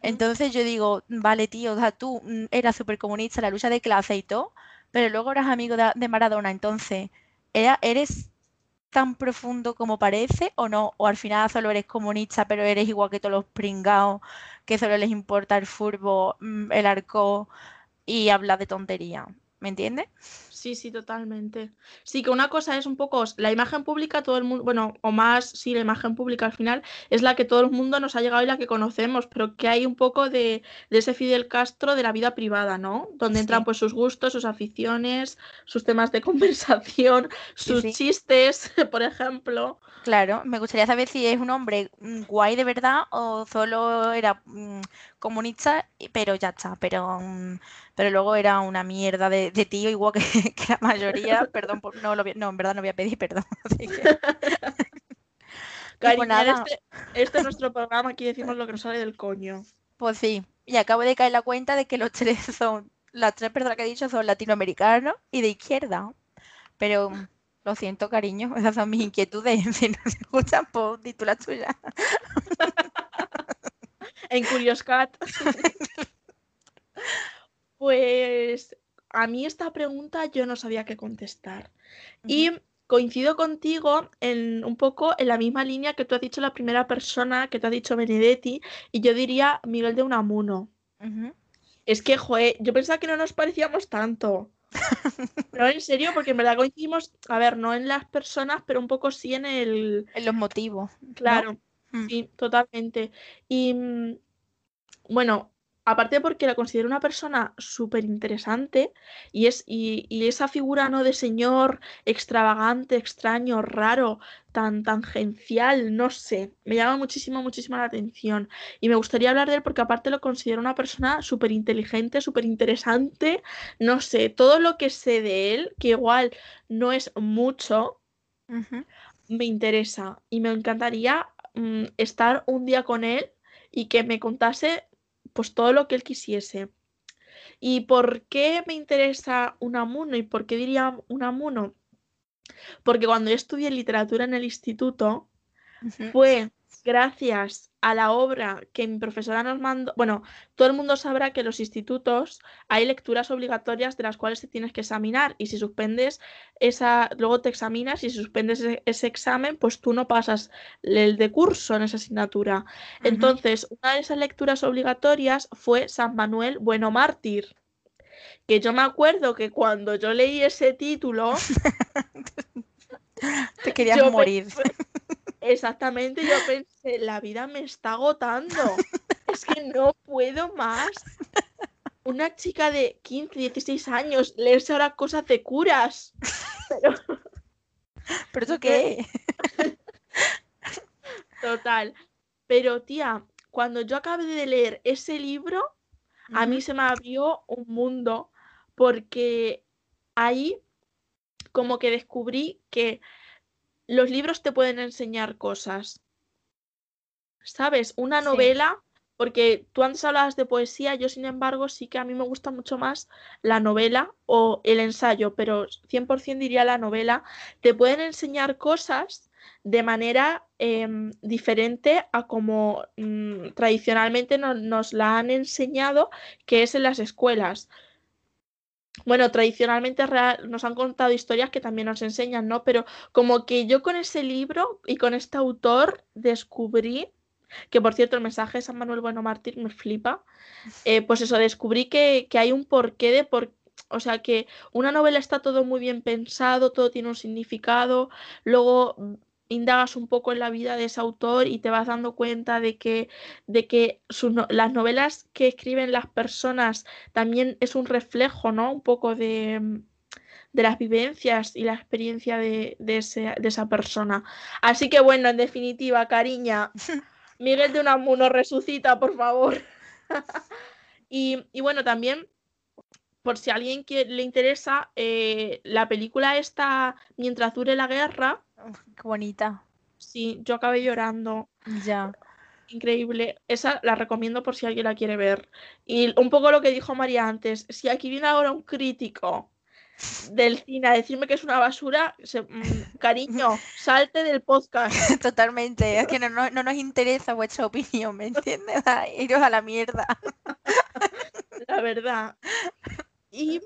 Entonces yo digo, vale, tío, o sea, tú mm, eras súper comunista, la lucha de clase y todo, pero luego eras amigo de, de Maradona, entonces, ¿eres tan profundo como parece o no? O al final solo eres comunista, pero eres igual que todos los pringados, que solo les importa el furbo, mm, el arco y habla de tontería. ¿Me entiendes? Sí, sí, totalmente. Sí, que una cosa es un poco la imagen pública, todo el mundo, bueno, o más, sí, la imagen pública al final es la que todo el mundo nos ha llegado y la que conocemos, pero que hay un poco de, ese Fidel Castro de la vida privada, ¿no? Donde entran pues sus gustos, sus aficiones, sus temas de conversación, sus chistes, por ejemplo. Claro, me gustaría saber si es un hombre mm, guay de verdad o solo era mm, comunista, pero ya está, pero, mm, pero luego era una mierda de, tío, igual que, la mayoría, perdón, no, no, en verdad no voy a pedir perdón. Pues este, este, es nuestro programa, aquí decimos lo que nos sale del coño. Pues sí, y acabo de caer la cuenta de que los tres son, las tres personas que he dicho son latinoamericanos y de izquierda, pero lo siento, cariño, esas son mis inquietudes. Si no se escuchan, pues di tú la tuya. en Curious Cat. Pues a mí esta pregunta yo no sabía qué contestar. Y coincido contigo en un poco en la misma línea que tú has dicho la primera persona que te ha dicho Benedetti, y yo diría Miguel de Unamuno. Es que, joder, yo pensaba que no nos parecíamos tanto. No, en serio, porque en verdad coincidimos, a ver, no en las personas, pero un poco sí en el... En los motivos. Claro, mm. sí, totalmente. Y mm, bueno, aparte porque la considero una persona súper interesante y, es, y, esa figura ¿no? de señor extravagante, extraño, raro, tan tangencial, no sé, me llama muchísimo, muchísimo la atención. Y me gustaría hablar de él porque aparte lo considero una persona súper inteligente, súper interesante, no sé, todo lo que sé de él, que igual no es mucho, me interesa y me encantaría mm, estar un día con él y que me contase pues todo lo que él quisiese. ¿Y por qué me interesa Unamuno y por qué diría Unamuno? Porque cuando yo estudié literatura en el instituto, fue gracias a la obra que mi profesora nos mandó. Bueno, todo el mundo sabrá que en los institutos hay lecturas obligatorias de las cuales te tienes que examinar y si suspendes esa, luego te examinas y si suspendes ese, ese examen, pues tú no pasas el de curso en esa asignatura. Entonces, una de esas lecturas obligatorias fue San Manuel Bueno Mártir. Que yo me acuerdo que cuando yo leí ese título, Te querías yo morir. exactamente, yo pensé, la vida me está agotando. Es que no puedo más. Una chica de 15, 16 años leerse ahora cosas de curas. Pero, ¿Pero eso qué? total. Pero tía, cuando yo acabé de leer ese libro, a mí se me abrió un mundo porque ahí como que descubrí que los libros te pueden enseñar cosas. ¿Sabes? Una Sí. novela, porque tú antes hablabas de poesía, yo sin embargo sí que a mí me gusta mucho más la novela o el ensayo, pero 100% diría la novela, te pueden enseñar cosas de manera em, diferente a como mm, tradicionalmente no- nos la han enseñado, que es en las escuelas. Bueno, tradicionalmente real- nos han contado historias que también nos enseñan, ¿no? Pero como que yo con ese libro y con este autor descubrí, que por cierto el mensaje de San Manuel Bueno Mártir me flipa, eh, pues eso, descubrí que, que hay un porqué de por... O sea, que una novela está todo muy bien pensado, todo tiene un significado, luego indagas un poco en la vida de ese autor y te vas dando cuenta de que, de que sus no- las novelas que escriben las personas también es un reflejo, ¿no? Un poco de, mm, de las vivencias y la experiencia de, de ese- de esa persona. Así que bueno, en definitiva, cariña, Miguel de Unamuno, resucita, por favor. Y, y bueno, también, por si a alguien que le interesa, eh, la película esta, Mientras dure la guerra, qué bonita. sí, yo acabé llorando. Ya. Increíble. Esa la recomiendo por si alguien la quiere ver. Y un poco lo que dijo María antes, si aquí viene ahora un crítico del cine a decirme que es una basura, se- mm, cariño, salte del podcast, Totalmente. Es que no, no- no nos interesa vuestra opinión, ¿me entiendes? Iros a la mierda. la verdad. Y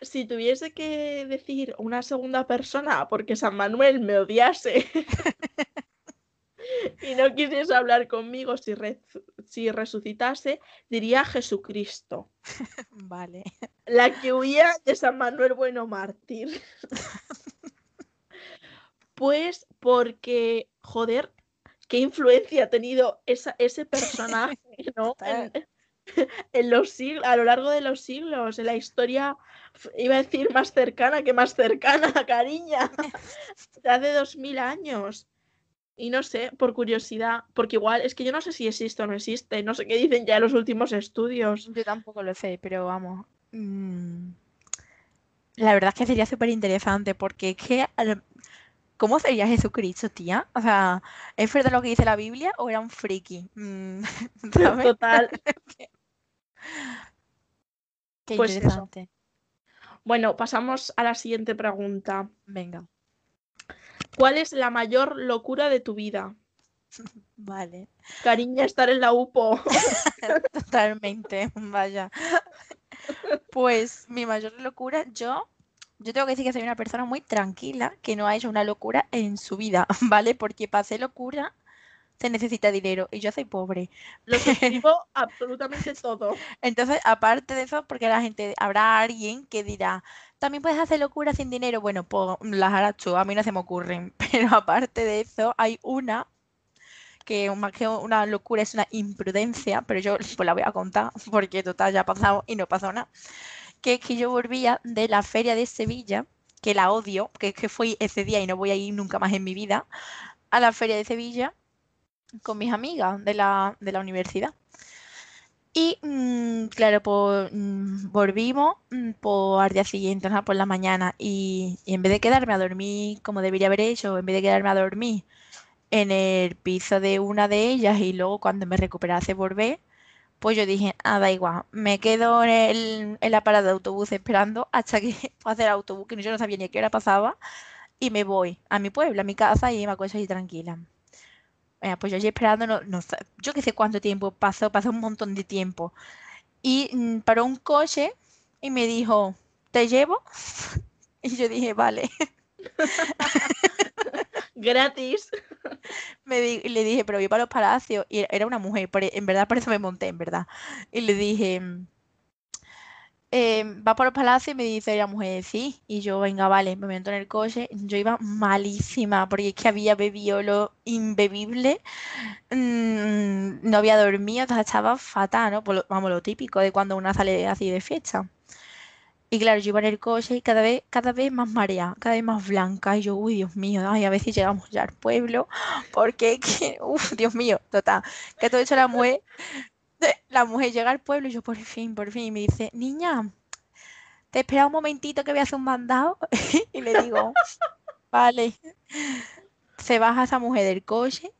si tuviese que decir una segunda persona porque San Manuel me odiase y no quisiese hablar conmigo si, re- si resucitase, diría Jesucristo. Vale. La que huía de San Manuel Bueno Mártir. Pues porque, joder, qué influencia ha tenido esa- ese personaje, ¿no? En, en los siglos, a lo largo de los siglos, en la historia, iba a decir más cercana que más cercana, cariña, de hace dos mil años. Y no sé, por curiosidad, porque igual es que yo no sé si existe o no existe, no sé qué dicen ya los últimos estudios. Yo tampoco lo sé, pero vamos. mm, La verdad es que sería súper interesante porque es que... ¿Cómo sería Jesucristo, tía? O sea, ¿es verdad lo que dice la Biblia o era un friki? Mm. Total. Qué Pues eso. interesante. Bueno, pasamos a la siguiente pregunta. Venga, ¿Cuál es la mayor locura de tu vida? vale. Cariña, estar en la UPO. Totalmente, vaya. Pues mi mayor locura, yo, yo tengo que decir que soy una persona muy tranquila que no ha hecho una locura en su vida, ¿vale? Porque para hacer locura se necesita dinero y yo soy pobre. Lo suscribo absolutamente todo. Entonces, aparte de eso, porque la gente, habrá alguien que dirá, también puedes hacer locura sin dinero. Bueno, pues las harás tú, a mí no se me ocurren. Pero aparte de eso, hay una que más que una locura es una imprudencia, pero yo pues la voy a contar porque total ya ha pasado y no pasó nada. Que es que yo volvía de la feria de Sevilla, que la odio, que es que fui ese día y no voy a ir nunca más en mi vida, a la feria de Sevilla con mis amigas de la, de la universidad. Y mm, claro, pues mm, volvimos mm, por al día siguiente, por la mañana, y, en vez de quedarme a dormir como debería haber hecho, en vez de quedarme a dormir en el piso de una de ellas y luego cuando me recuperase volver, Pues yo dije, ah, da igual, me quedo en, el- en de autobús esperando hasta que pase el autobús, que yo no sabía ni a qué hora pasaba, y me voy a mi pueblo, a mi casa, y me acuesto allí tranquila. Pues yo allí esperando, no, yo qué sé cuánto tiempo pasó, pasó un montón de tiempo. Y mm, paró un coche y me dijo, ¿te llevo? Y yo dije, vale. Gratis. Me di- y le dije, pero voy para los palacios. Y era una mujer, en verdad, por eso me monté, en verdad. Y le dije, eh, ¿va para los palacios? Y me dice la mujer, sí. Y yo, venga, vale, me meto en el coche. Yo iba malísima, porque es que había bebido lo imbebible. mm, no había dormido, sea, estaba fatal, ¿no? Por vamos, lo típico de cuando una sale así de fiesta. Y claro, yo iba en el coche y cada vez, cada vez más mareada, cada vez más blanca. Y yo, uy, Dios mío, ay, a ver si llegamos ya al pueblo. Porque, que, uf, Dios mío, total. Que todo hecho la mujer, la mujer llega al pueblo y yo, por fin, por fin. Me dice, niña, te espera un momentito que voy a hacer un mandado. Y le digo, vale. Se baja esa mujer del coche,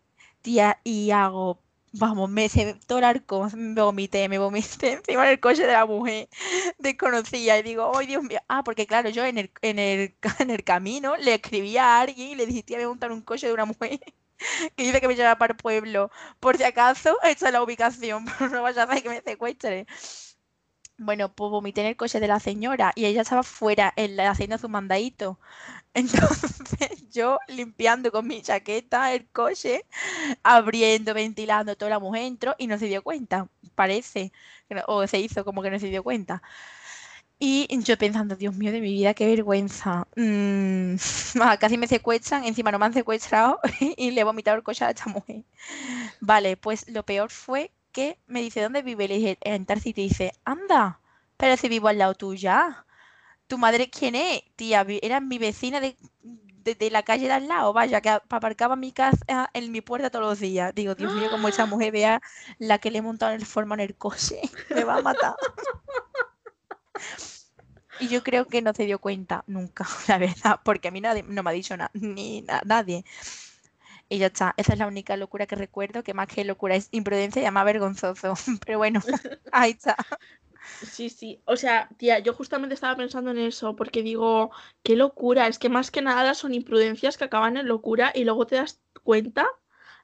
y hago, vamos, me se todo el arco, me vomité, me vomité encima del coche de la mujer desconocida. Y digo, ay, Dios mío. Ah, porque claro, yo en el, en el, en el camino le escribí a alguien y le dije, tía, voy a un coche de una mujer que dice que me lleva para el pueblo. Por si acaso, esta es la ubicación, no vaya a hacer que me secuestre. Bueno, pues vomité en el coche de la señora y ella estaba fuera en la- haciendo su mandadito. Entonces yo limpiando con mi chaqueta el coche, abriendo, ventilando, toda la mujer entró y no se dio cuenta, parece, o se hizo como que no se dio cuenta. Y yo pensando, Dios mío de mi vida, qué vergüenza. Mm, ah, casi me secuestran, encima no me han secuestrado y le he vomitado el coche a esta mujer. Vale, pues lo peor fue que me dice, ¿dónde vive? Le dije, en. Y dice, anda, pero si vivo al lado tuya. ¿Tu madre quién es? Tía, era mi vecina de, de, de la calle de al lado, vaya, que aparcaba mi casa en mi puerta todos los días. Digo, Dios mío, como esa mujer vea la que le he montado en el forma en el coche, me va a matar. Y yo creo que no se dio cuenta nunca, la verdad, porque a mí nadie, no me ha dicho nada, ni na- nadie. Y ya está, esa es la única locura que recuerdo, que más que locura es imprudencia y además vergonzoso. Pero bueno, ahí está. Sí, sí. O sea, tía, yo justamente estaba pensando en eso, porque digo, qué locura. Es que más que nada son imprudencias que acaban en locura y luego te das cuenta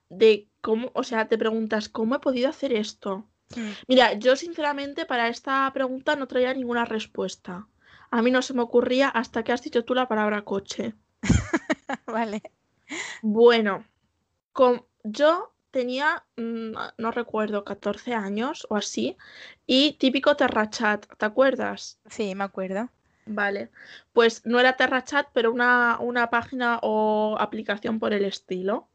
de cómo, o sea, te preguntas, ¿cómo he podido hacer esto? Mm, Mira, yo sinceramente para esta pregunta no traía ninguna respuesta. A mí no se me ocurría hasta que has dicho tú la palabra coche. Vale. Bueno, com- yo tenía, mm, no recuerdo, 14 años o así, y típico Terrachat, ¿te acuerdas? Sí, me acuerdo. Vale, pues no era Terrachat, pero una, una página o aplicación por el estilo.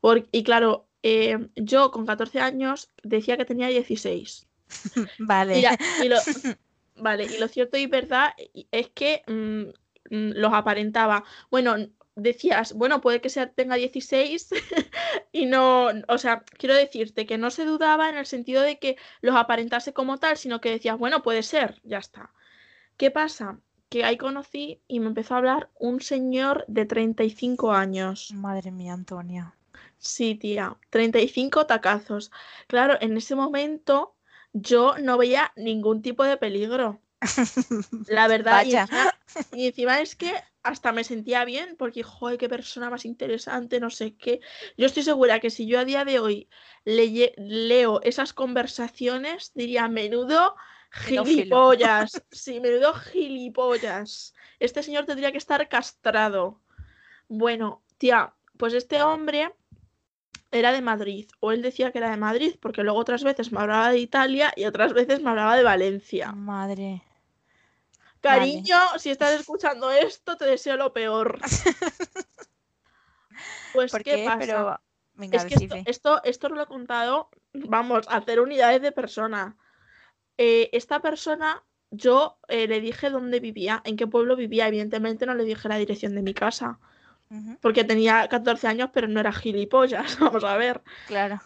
Por- y claro, eh, yo con 14 años decía que tenía 16. Vale. Y lo, vale, y lo cierto y verdad es que mm, mm, los aparentaba. Bueno, decías, bueno, puede que sea, tenga 16 y no, o sea, quiero decirte que no se dudaba en el sentido de que los aparentase como tal, sino que decías, bueno, puede ser, ya está. ¿Qué pasa? Que ahí conocí y me empezó a hablar un señor de 35 años. Madre mía, Antonia. Sí, tía, 35 tacazos. Claro, en ese momento yo no veía ningún tipo de peligro. La verdad, y encima, y encima es que hasta me sentía bien porque, joder, qué persona más interesante, no sé qué. Yo estoy segura que si yo a día de hoy leye- leo esas conversaciones, diría, menudo gilipollas. Sí, menudo gilipollas. Este señor tendría que estar castrado. Bueno, tía, pues este hombre era de Madrid, o él decía que era de Madrid, porque luego otras veces me hablaba de Italia y otras veces me hablaba de Valencia. Madre. Cariño, si estás escuchando esto, te deseo lo peor. Pues, ¿Por ¿qué qué? pasa? Pero venga, Es que esto, esto, lo he contado, vamos, a hacer unidades de persona. Eh, esta persona, yo eh, le dije dónde vivía, en qué pueblo vivía. Evidentemente no le dije la dirección de mi casa, Porque tenía 14 años, pero no era gilipollas. Vamos a ver. Claro.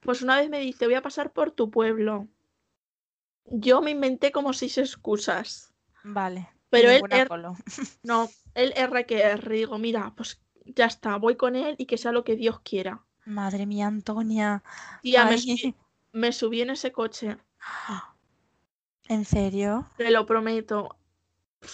Pues una vez me dice, voy a pasar por tu pueblo. Yo me inventé como seis excusas. Vale. Pero él er-. No, el R que R. Digo, mira, pues ya está, voy con él y que sea lo que Dios quiera. Madre mía, Antonia. Tía, me Ay, subí, me subí en ese coche. ¿En serio? Te lo prometo.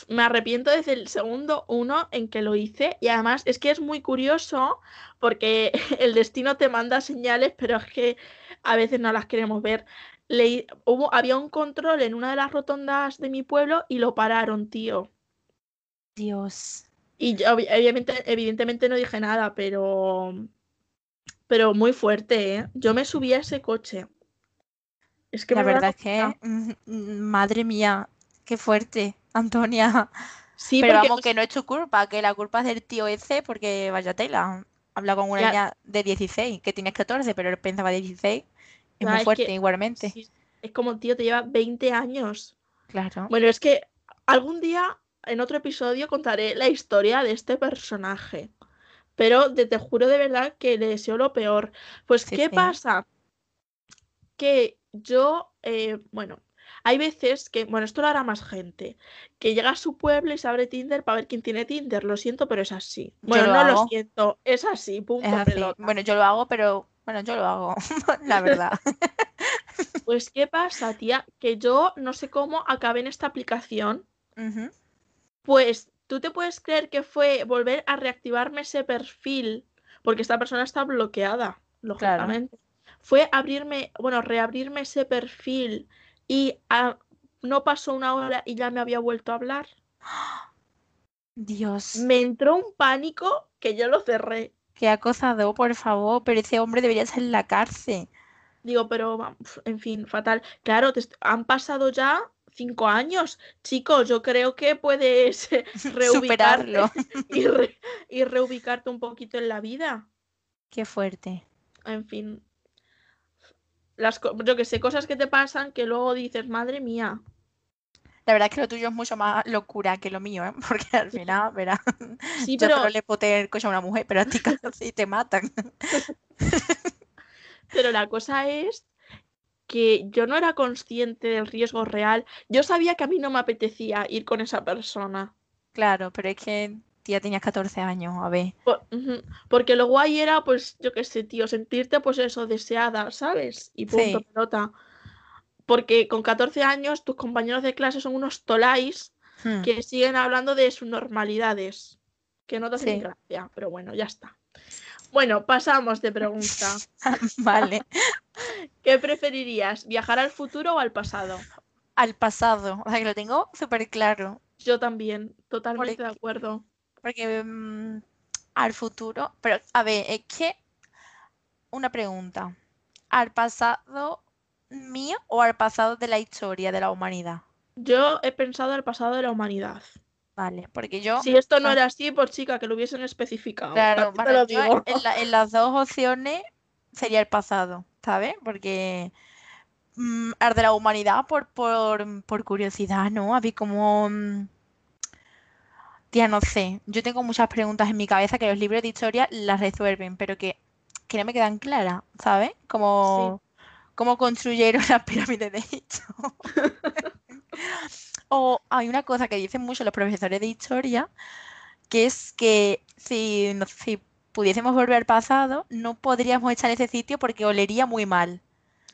Me arrepiento desde el segundo uno en que lo hice y además es que es muy curioso porque el destino te manda señales, pero es que a veces no las queremos ver. Le, hubo, había un control en una de las rotondas de mi pueblo y lo pararon, tío. Dios. Y yo, obviamente, evidentemente no dije nada, pero pero muy fuerte, ¿eh? Yo me subí a ese coche. Es que la verdad es que, mm, mm, madre mía, qué fuerte, Antonia. Sí, pero vamos, que no es tu culpa, que la culpa es del tío ese, porque vaya tela. Habla con una niña de 16, que tienes 14, pero él pensaba 16. Es muy fuerte, igualmente. Es como, tío, te lleva 20 años. Claro. Bueno, es que algún día, en otro episodio, contaré la historia de este personaje. Pero te, juro de verdad que le deseo lo peor. Pues, ¿qué pasa? Que yo, eh, bueno, hay veces que, bueno, esto lo hará más gente, que llega a su pueblo y se abre Tinder para ver quién tiene Tinder. Lo siento, pero es así. Bueno, no lo siento, es así, punto. Bueno, yo lo hago, pero bueno, yo lo hago, la verdad. Pues, ¿qué pasa, tía? Que yo no sé cómo acabé en esta aplicación. Pues, ¿tú te puedes creer que fue volver a reactivarme ese perfil? Porque esta persona está bloqueada, lógicamente. Fue abrirme, bueno, reabrirme ese perfil y ah, no pasó una hora y ya me había vuelto a hablar. Dios. Me entró un pánico que yo lo cerré. Qué acosado, por favor, pero ese hombre debería estar en la cárcel. Digo, pero, en fin, fatal. Claro, han pasado ya cinco años. Chicos, yo creo que puedes reubicarte y, y reubicarte un poquito en la vida. Qué fuerte. En fin, las, yo que sé, cosas que te pasan que luego dices, madre mía. La verdad es que lo tuyo es mucho más locura que lo mío, ¿eh? porque al final, verás, sí, yo pero... le puedo tener cosa a una mujer, pero a ti casi te matan. pero la cosa es que yo no era consciente del riesgo real. Yo sabía que a mí no me apetecía ir con esa persona. Claro, pero es que ya tenías 14 años, a ver. porque lo guay era, pues, yo qué sé, tío, sentirte, pues eso, deseada, ¿sabes? Y punto, pelota. Porque con 14 años tus compañeros de clase son unos tolais hmm. que siguen hablando de sus normalidades. Que no te hacen gracia, pero bueno, ya está. Bueno, pasamos de pregunta. vale. ¿Qué preferirías? ¿Viajar al futuro o al pasado? Al pasado, o sea que lo tengo súper claro. Yo también, totalmente de acuerdo. Porque mm, al futuro, pero a ver, es que una pregunta. ¿Al pasado mío o al pasado de la historia de la humanidad? Yo he pensado al pasado de la humanidad. Vale, porque yo. Si esto no era así, por chica, que lo hubiesen especificado. Claro, en, las dos opciones sería el pasado, ¿sabes? Porque mm, al de la humanidad por, por, por curiosidad, ¿no? A ver cómo. Mm, Tía, no sé. Yo tengo muchas preguntas en mi cabeza que los libros de historia las resuelven, pero que, no me quedan claras, ¿sabes? Como cómo construyeron las pirámides de Egipto. o hay una cosa que dicen mucho los profesores de historia, que es que si, si pudiésemos volver al pasado, no podríamos estar en ese sitio porque olería muy mal.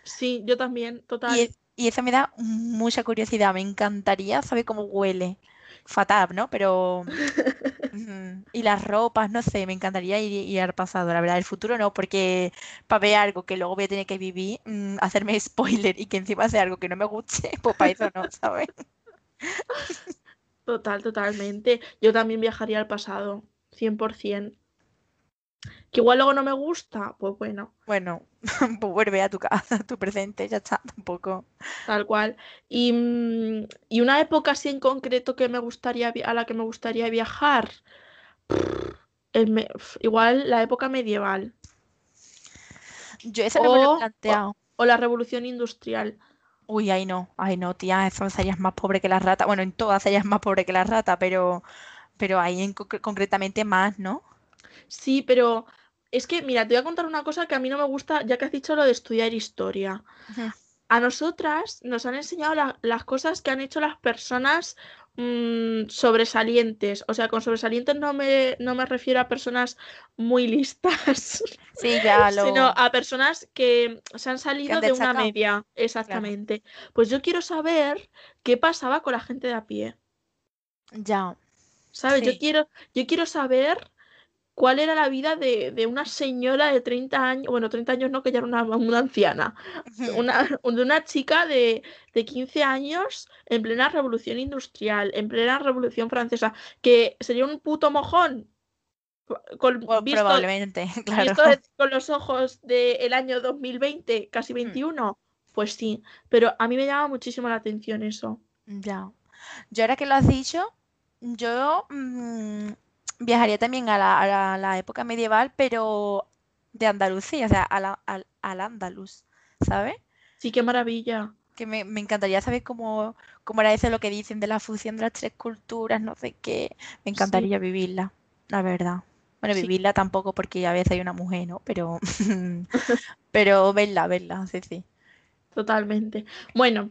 Sí, yo también, total. Y, y eso me da mucha curiosidad, me encantaría saber cómo huele fatal, ¿no? Pero... y las ropas, no sé, me encantaría ir, al pasado, la verdad, el futuro no, porque para ver algo que luego voy a tener que vivir, mm, hacerme spoiler y que encima sea algo que no me guste, pues para eso no, ¿sabes? Total, totalmente. Yo también viajaría al pasado, 100%. Que igual luego no me gusta, pues bueno. Bueno, pues vuelve a tu casa, tu presente, ya está, tampoco. Tal cual. Y, mm, y, una época así en concreto que me gustaría a la que me gustaría viajar. igual la época medieval. Yo esa no me lo he planteado. O, la revolución industrial. Uy, ahí no, ay no, tía, eso serías más pobre que la rata. Bueno, en todas serías más pobre que la rata, pero, pero ahí en, concretamente más, ¿no? Sí, pero es que, mira, te voy a contar una cosa que a mí no me gusta, ya que has dicho lo de estudiar historia. A nosotras nos han enseñado las cosas que han hecho las personas mm, sobresalientes. O sea, con sobresalientes no me, no me refiero a personas muy listas, Sí, ya lo... sino a personas que se han salido han de una media. Exactamente. Pues yo quiero saber qué pasaba con la gente de a pie. Ya. ¿Sabes? Yo quiero, yo quiero saber cuál era la vida de, de una señora de 30 años, bueno, 30 años no, que ya era una, una anciana, una, de una chica de, de 15 años en plena revolución industrial, en plena revolución francesa, que sería un puto mojón. Con, Pues visto, probablemente, claro. visto con los ojos del año 2020, casi Hmm. 21, pues sí, pero a mí me llama muchísimo la atención eso. Ya. Yo ahora que lo has dicho, yo mm, viajaría también a la, a la- la época medieval, pero de Andalucía, o sea, a la- al, al Andaluz, ¿sabes? Sí, qué maravilla. Que me, me encantaría saber cómo, cómo era eso lo que dicen de la fusión de las tres culturas, no sé qué. Me encantaría vivirla, la verdad. Bueno, Sí. vivirla tampoco porque a veces hay una mujer, ¿no? Pero, pero verla, verla, sí, sí. Totalmente. Bueno,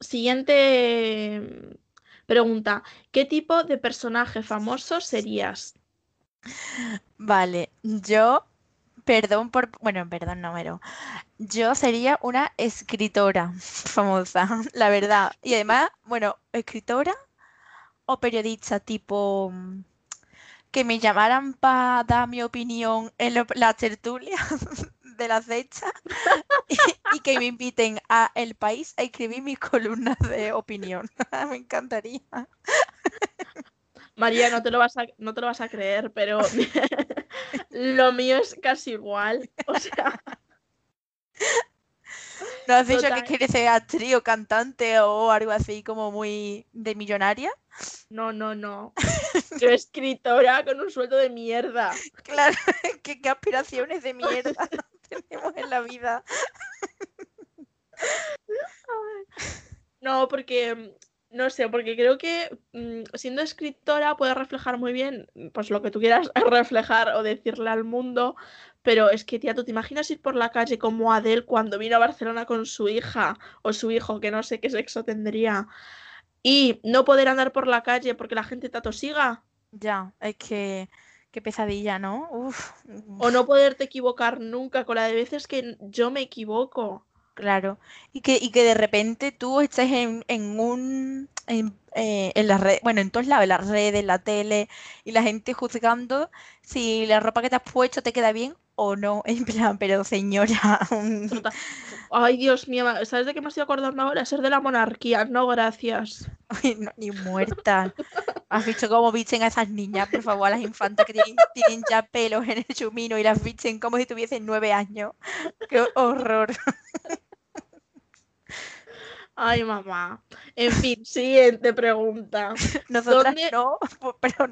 siguiente pregunta. ¿Qué tipo de personaje famoso serías? Vale, yo, perdón por, bueno, perdón, no, pero yo sería una escritora famosa, la verdad. Y además, bueno, escritora o periodista, tipo mm, que me llamaran para dar mi opinión en la tertulia de la fecha y, y que me inviten a El País a escribir mis columnas de opinión. Me encantaría. María, no te lo vas a, no te lo vas a creer, pero lo mío es casi igual. O sea, ¿No has dicho que quieres ser actriz o cantante o algo así como muy de millonaria? no, no, no. Yo escritora con un sueldo de mierda. Claro, ¿qué, qué aspiraciones de mierda tenemos en la vida. No, porque no sé, porque creo que mm, siendo escritora puede reflejar muy bien pues lo que tú quieras reflejar o decirle al mundo, pero es que tía, ¿tú te imaginas ir por la calle como Adele cuando vino a Barcelona con su hija o su hijo, que no sé qué sexo tendría, y no poder andar por la calle porque la gente te atosiga? Ya, es que qué pesadilla, ¿no? Uf, O no poderte equivocar nunca con la de veces que yo me equivoco. claro. Y que, y que de repente tú estés en, en un en, eh, en las redes, bueno, en todos lados, en las redes, en la tele, y la gente juzgando si la ropa que te has puesto te queda bien o no. En plan, pero señora. Ay, Dios mío, ¿sabes de qué me estoy acordando ahora? Ser de la monarquía, no, gracias. Ay, no, ni muerta. ¿Has visto cómo visten a esas niñas, por favor, a las infantas que tienen, tienen ya pelos en el chumino y las visten como si tuviesen nueve años? ¡Qué horror! Ay, mamá. En fin, siguiente pregunta. Nosotras ¿Dónde- no, pero,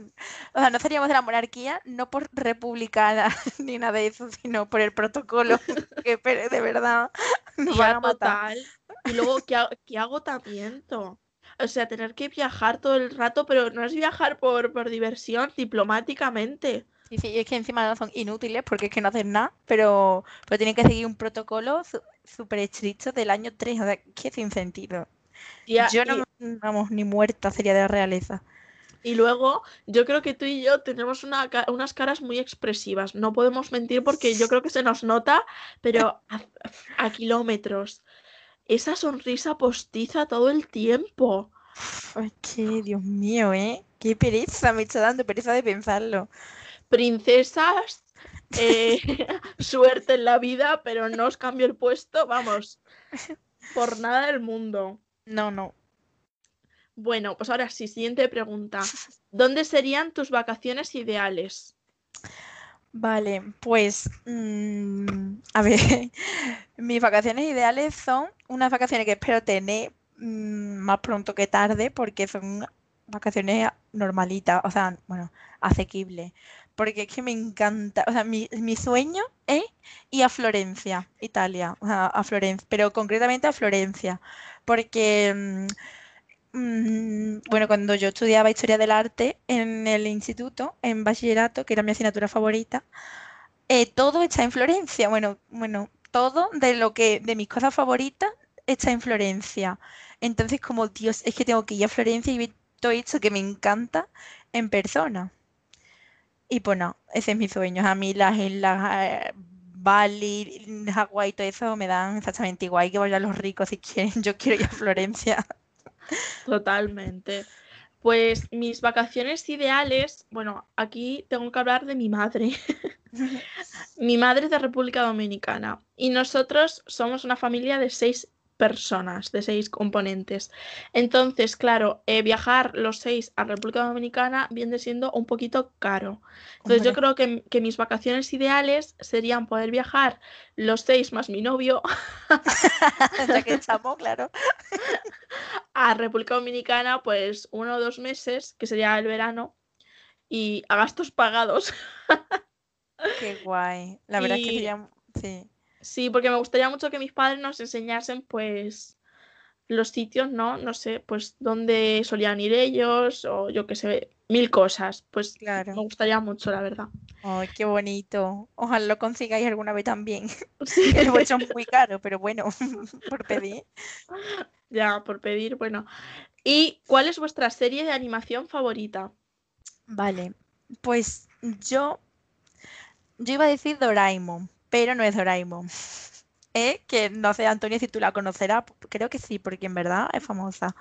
o sea, no seríamos de la monarquía, no por republicana ni nada de eso, sino por el protocolo, que de verdad nos Tía, van a matar. total. Y luego, ¿qué, qué agotamiento? O sea, tener que viajar todo el rato, pero no es viajar por, por diversión, diplomáticamente. Sí, y es que encima no son inútiles porque es que no hacen nada, pero, pero tienen que seguir un protocolo súper estricto del año 3, o sea, que sin sentido. Yo y- no, vamos, ni muerta sería de la realeza. Y luego, yo creo que tú y yo tenemos una unas caras muy expresivas. No podemos mentir porque yo creo que se nos nota, pero a, a kilómetros. Esa sonrisa postiza todo el tiempo. Es que, Dios mío, ¿eh? Qué pereza, me está dando pereza de pensarlo. Princesas, eh, suerte en la vida, pero no os cambio el puesto, vamos, por nada del mundo. No, no. Bueno, pues ahora sí, siguiente pregunta. ¿Dónde serían tus vacaciones ideales? Vale, pues, mm, a ver, mis vacaciones ideales son unas vacaciones que espero tener mm, más pronto que tarde porque son vacaciones normalitas, o sea, bueno, asequibles. Porque es que me encanta, o sea, mi, sueño es ir a Florencia, Italia, o a Florencia, pero concretamente a Florencia, porque, mm, mm, bueno, cuando yo estudiaba Historia del Arte en el instituto, en bachillerato, que era mi asignatura favorita, eh, todo está en Florencia. Bueno, bueno, todo de lo que, de mis cosas favoritas está en Florencia. Entonces, como Dios, es que tengo que ir a Florencia y ver todo dicho que me encanta en persona. Y pues no, ese es mi sueño. A mí las islas eh, Bali, Hawái, todo eso me dan exactamente igual que vayan los ricos si quieren. Yo quiero ir a Florencia. Totalmente. Pues mis vacaciones ideales, bueno, aquí tengo que hablar de mi madre. mi madre es de República Dominicana y nosotros somos una familia de seis personas, de seis componentes. Entonces, claro, eh, viajar los seis a República Dominicana viene siendo un poquito caro. Entonces, yo creo que, que, mis vacaciones ideales serían poder viajar los seis más mi novio. ya que estamos, claro. a República Dominicana, pues uno o dos meses, que sería el verano, y a gastos pagados. Qué guay. La verdad es que sería. Sí. Sí, porque me gustaría mucho que mis padres nos enseñasen, pues, los sitios, ¿no? No sé, pues, dónde solían ir ellos, o yo qué sé, mil cosas. Pues, claro. me gustaría mucho, la verdad. Ay, qué bonito. Ojalá lo consigáis alguna vez también. Sí. El vuestro es muy caro, pero bueno, por pedir. Ya, por pedir, bueno. ¿Y cuál es vuestra serie de animación favorita? Vale, pues yo, yo iba a decir Doraemon, pero no es Doraemon. ¿Eh? Que no sé, Antonio, si tú la conocerás. Creo que sí, porque en verdad es famosa.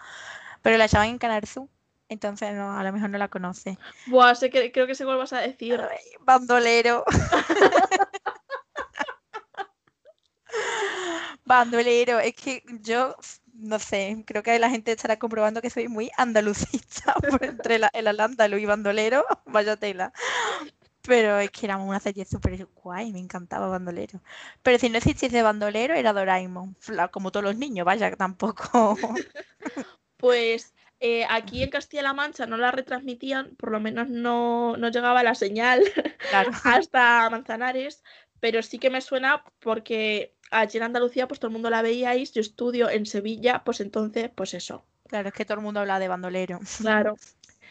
Pero la llaman en Canarzu. Entonces no, a lo mejor no la conoce. Buah, sé que, creo que sé cuál vas a decir. Ay, bandolero. bandolero. Es que yo, no sé, creo que la gente estará comprobando que soy muy andalucista por entre la, el andaluz y bandolero. Vaya tela. Pero es que era una serie súper guay, me encantaba Bandolero. Pero si no existiese Bandolero, era Doraemon, como todos los niños, vaya, tampoco. Pues eh, aquí en Castilla-La Mancha no la retransmitían, por lo menos no, no llegaba la señal claro. hasta Manzanares, pero sí que me suena porque allí en Andalucía pues todo el mundo la veíais, yo estudio en Sevilla, pues entonces, pues eso. Claro, es que todo el mundo habla de bandolero. Claro.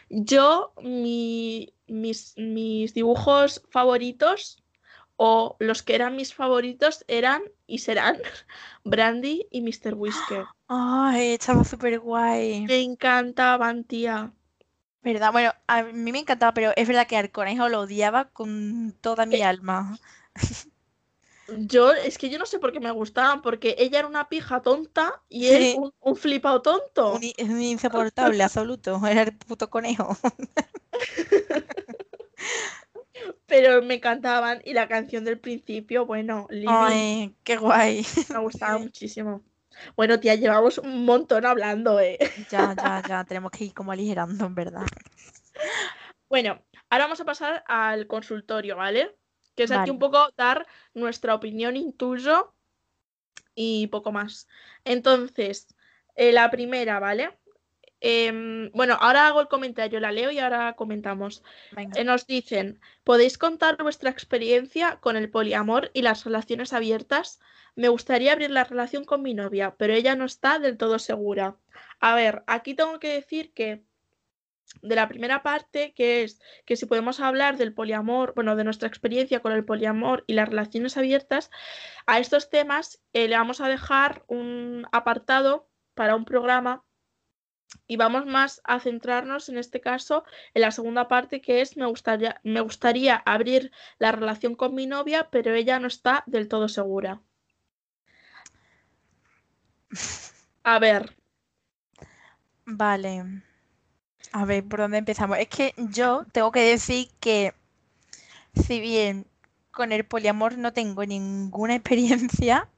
Yo, mi, mis, mis dibujos favoritos, o los que eran mis favoritos, eran y serán Brandy y Mr. Whisker. Ay, estaba súper guay. Me encantaban, tía. ¿Verdad? Bueno, a mí me encantaba, pero es verdad que Arconejo lo odiaba con toda mi alma. Yo, es que yo no sé por qué me gustaban, porque ella era una pija tonta y él Sí. un, un flipado tonto. Un, un insoportable, absoluto. Era el puto conejo. Pero me encantaban. Y la canción del principio, bueno, Living, Ay, qué guay. me gustaba muchísimo. Bueno, tía, llevamos un montón hablando, ¿eh? Ya, ya, ya. Tenemos que ir como aligerando, en verdad. Bueno, ahora vamos a pasar al consultorio, ¿vale? Que es aquí un poco dar nuestra opinión intuyo y poco más. Entonces, eh, la primera, ¿vale? Em, bueno, ahora hago el comentario, la leo y ahora comentamos. Eh, nos dicen, ¿podéis contar vuestra experiencia con el poliamor y las relaciones abiertas? Me gustaría abrir la relación con mi novia, pero ella no está del todo segura. A ver, aquí tengo que decir que de la primera parte, que es que si podemos hablar del poliamor, bueno, de nuestra experiencia con el poliamor y las relaciones abiertas, a estos temas eh, le vamos a dejar un apartado para un programa y vamos más a centrarnos en este caso en la segunda parte que es me gustaría, me gustaría abrir la relación con mi novia, pero ella no está del todo segura. A ver, Vale. A ver, ¿por dónde empezamos? Es que yo tengo que decir que, si bien con el poliamor no tengo ninguna experiencia,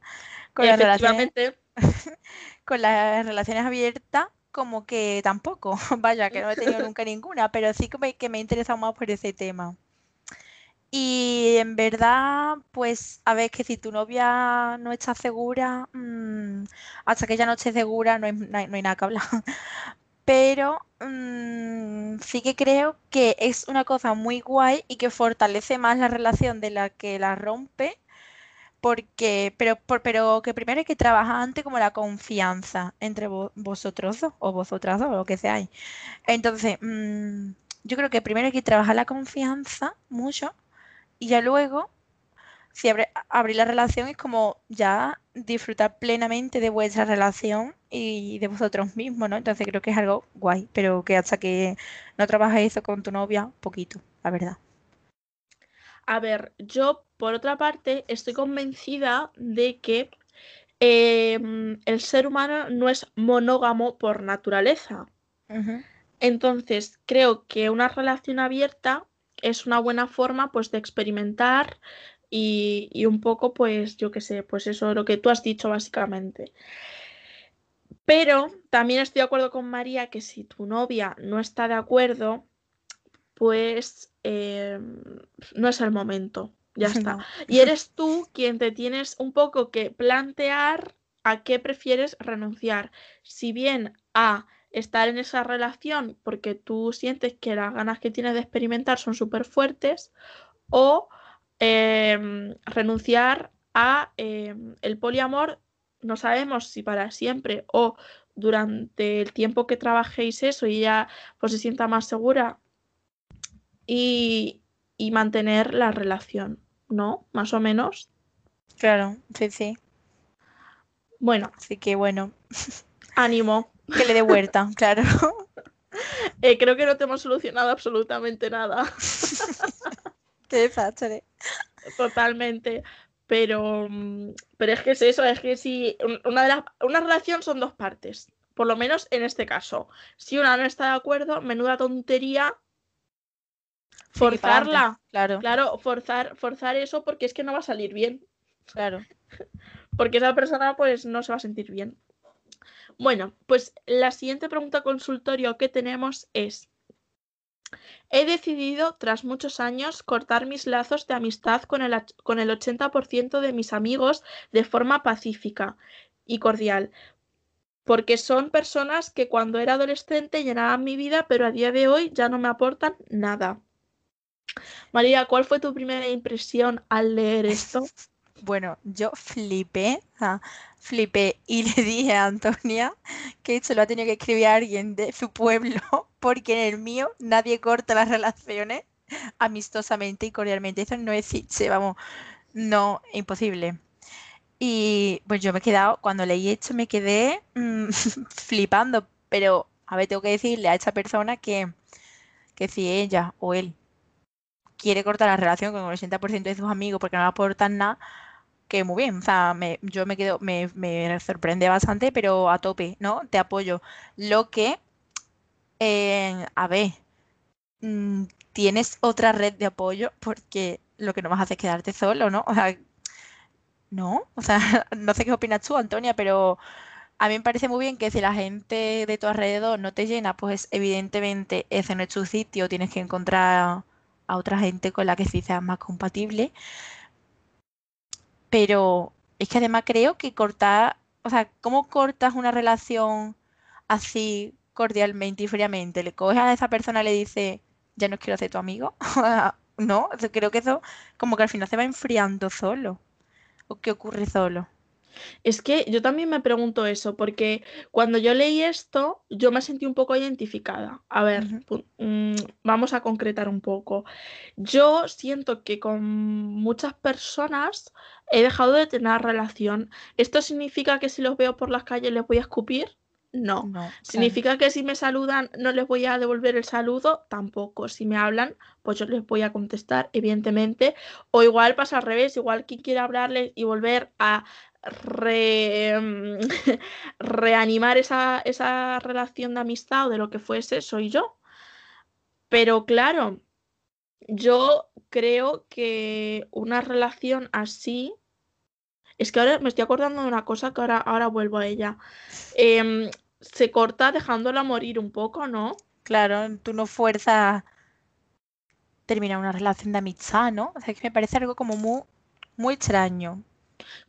con las relaciones, con las relaciones abiertas, como que tampoco. Vaya, que no he tenido nunca ninguna, pero sí que me, que me he interesado más por ese tema. Y en verdad, pues, a ver, que si tu novia no está segura, mm, hasta que ella no esté segura, no hay, no hay- no hay nada que hablar. Pero mm, sí que creo que es una cosa muy guay y que fortalece más la relación de la que la rompe, porque, pero, por- pero que primero hay que trabajar antes como la confianza entre vo- vosotros dos o vosotras dos o lo que seáis. Entonces, mm, yo creo que primero hay que trabajar la confianza mucho y ya luego, si abre, abrir la relación es como ya disfrutar plenamente de vuestra relación y de vosotros mismos, ¿no? Entonces creo que es algo guay, pero que hasta que no trabajes eso con tu novia, poquito, la verdad. A ver, yo por otra parte estoy convencida de que em, el ser humano no es monógamo por naturaleza. Entonces, creo que una relación abierta es una buena forma pues de experimentar y, y un poco pues yo qué sé, pues eso, lo que tú has dicho básicamente. Pero también estoy de acuerdo con María que si tu novia no está de acuerdo, pues em, no es el momento. Ya está. Y eres tú quien te tienes un poco que plantear a qué prefieres renunciar. Si bien a estar en esa relación porque tú sientes que las ganas que tienes de experimentar son súper fuertes o em, renunciar a em, el poliamor no sabemos si para siempre o durante el tiempo que trabajéis eso y ya pues se sienta más segura y, y mantener la relación, ¿no? Más o menos. Claro, sí, sí. Bueno. Así que bueno. Ánimo. Que le dé vuelta, claro. Eh, creo que no te hemos solucionado absolutamente nada. Qué desastre. Totalmente. Pero, mm, pero es que es eso, es que si una, de las, una relación son dos partes, por lo menos en este caso. Si una no está de acuerdo, menuda tontería forzarla. claro. Claro, forzar, forzar eso porque es que no va a salir bien. Claro. Porque esa persona pues no se va a sentir bien. Bueno, pues la siguiente pregunta consultorio que tenemos es, he decidido, tras muchos años, cortar mis lazos de amistad con el, con el 80% de mis amigos de forma pacífica y cordial, porque son personas que cuando era adolescente llenaban mi vida, pero a día de hoy ya no me aportan nada. María, ¿cuál fue tu primera impresión al leer esto? Bueno, yo flipé, flipé y le dije a Antonia que esto lo ha tenido que escribir alguien de su pueblo, porque en el mío nadie corta las relaciones amistosamente y cordialmente. Eso no existe, vamos, no, imposible. Y pues yo me he quedado, cuando leí esto me quedé mm, flipando, pero a ver, tengo que decirle a esta persona que, que si ella o él quiere cortar la relación con el 80% de sus amigos porque no le aportan nada, que muy bien, o sea, me, yo me quedo, me, me, sorprende bastante, pero a tope, ¿no? Te apoyo. Lo que, eh, a ver, mm, tienes otra red de apoyo porque lo que no vas a hacer es quedarte solo, ¿no? O sea, no, o sea, no sé qué opinas tú, Antonia, pero a mí me parece muy bien que si la gente de tu alrededor no te llena, pues evidentemente ese no es tu sitio, tienes que encontrar a otra gente con la que sí seas más compatible. Pero es que además creo que cortar, o sea, ¿cómo cortas una relación así cordialmente y fríamente? ¿Le coges a esa persona y le dices, ya no quiero ser tu amigo? no, creo que eso como que al final se va enfriando solo. ¿O qué ocurre solo? Es que yo también me pregunto eso, porque cuando yo leí esto, yo me sentí un poco identificada. A ver, mm, vamos a concretar un poco. Yo siento que con muchas personas he dejado de tener relación. ¿Esto significa que si los veo por las calles les voy a escupir? No. ¿Significa que si me saludan no les voy a devolver el saludo? Tampoco. Si me hablan, pues yo les voy a contestar, evidentemente. O igual pasa al revés, igual quien quiera hablarles y volver a reanimar esa, esa relación de amistad o de lo que fuese, soy yo. Pero claro, yo creo que una relación así. Es que ahora me estoy acordando de una cosa que ahora, ahora vuelvo a ella. Em, se corta dejándola morir un poco, ¿no? Claro, tú no fuerzas terminar una relación de amistad, ¿no? O sea, que me parece algo como muy, muy extraño.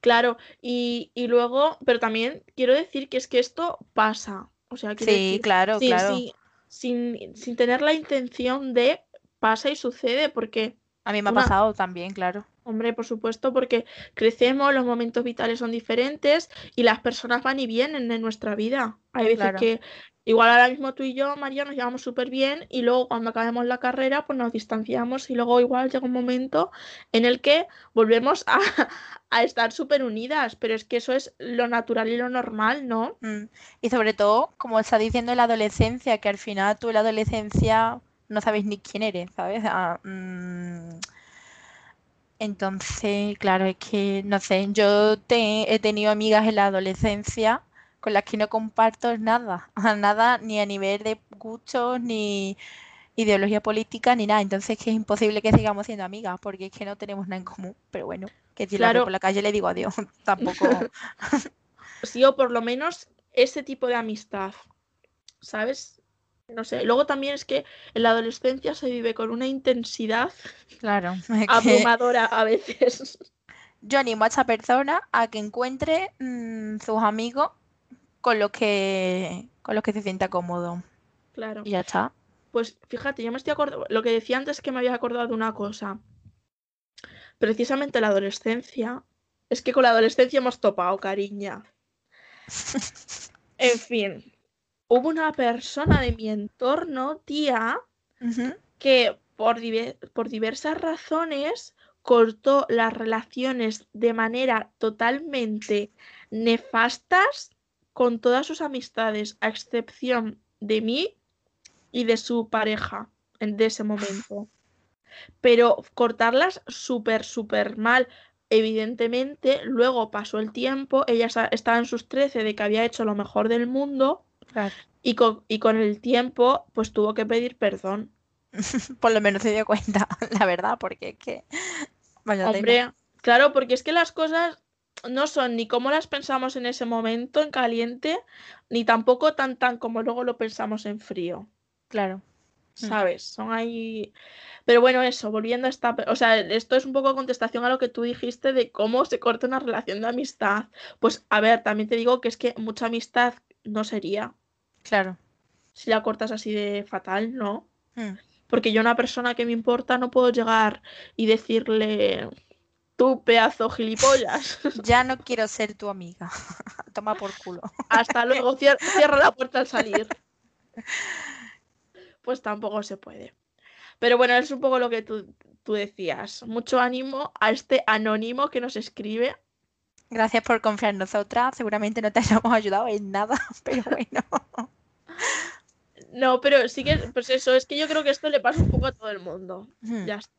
Claro, y, y luego, pero también quiero decir que es que esto pasa. O sea, sí, claro, claro. sin, sin tener la intención de pasa y sucede, porque a mí me ha pasado también, claro. Hombre, por supuesto, porque crecemos, los momentos vitales son diferentes y las personas van y vienen en nuestra vida. Hay veces Claro. que igual ahora mismo tú y yo, María, nos llevamos súper bien y luego cuando acabemos la carrera, pues nos distanciamos y luego igual llega un momento en el que volvemos a, a estar súper unidas, pero es que eso es lo natural y lo normal, ¿no? Mm. Y sobre todo, como está diciendo en la adolescencia, que al final tú en la adolescencia no sabes ni quién eres, ¿sabes? Ah, mm, Entonces, claro, es que, no sé, yo te- he tenido amigas en la adolescencia con las que no comparto nada, nada ni a nivel de gustos, ni ideología política, ni nada. Entonces, que es imposible que sigamos siendo amigas, porque es que no tenemos nada en común. Pero bueno, que si la veo Claro. por la calle le digo adiós, tampoco. Sí, o por lo menos ese tipo de amistad, ¿sabes? No sé. Luego también es que en la adolescencia se vive con una intensidad Claro, es que abrumadora a veces. yo animo a esta persona a que encuentre mm, sus amigos con los que, con los que se sienta cómodo. Claro. Y ya está. Pues fíjate, yo me estoy acordando, lo que decía antes que me había acordado de una cosa. Precisamente la adolescencia. Es que con la adolescencia hemos topado, cariña. En fin, hubo una persona de mi entorno, tía, que por, diver- por diversas razones cortó las relaciones de manera totalmente nefastas con todas sus amistades, a excepción de mí y de su pareja en de ese momento. Pero cortarlas súper, súper mal. Evidentemente, luego pasó el tiempo, ella estaba en sus 13 de que había hecho lo mejor del mundo Claro. y con, y con el tiempo, pues tuvo que pedir perdón. Por lo menos se dio cuenta, la verdad, porque es que. Vaya. Hombre, claro, porque es que las cosas no son ni como las pensamos en ese momento en caliente, ni tampoco tan tan como luego lo pensamos en frío, Claro. Mm. ¿sabes? Son ahí. Pero bueno, eso, volviendo a esta. O sea, esto es un poco contestación a lo que tú dijiste de cómo se corta una relación de amistad. Pues a ver, también te digo que es que mucha amistad no sería Claro. si la cortas así de fatal, ¿no? Mm. Porque yo, una persona que me importa, no puedo llegar y decirle, tú pedazo gilipollas. Ya no quiero ser tu amiga. Toma por culo. Hasta luego, cier- cierra la puerta al salir. Pues tampoco se puede. Pero bueno, es un poco lo que tú, tú decías. Mucho ánimo a este anónimo que nos escribe. Gracias por confiar en nosotras. Seguramente no te hayamos ayudado en nada, pero bueno. No, pero sí que, pues eso, es que yo creo que esto le pasa un poco a todo el mundo. Ya está.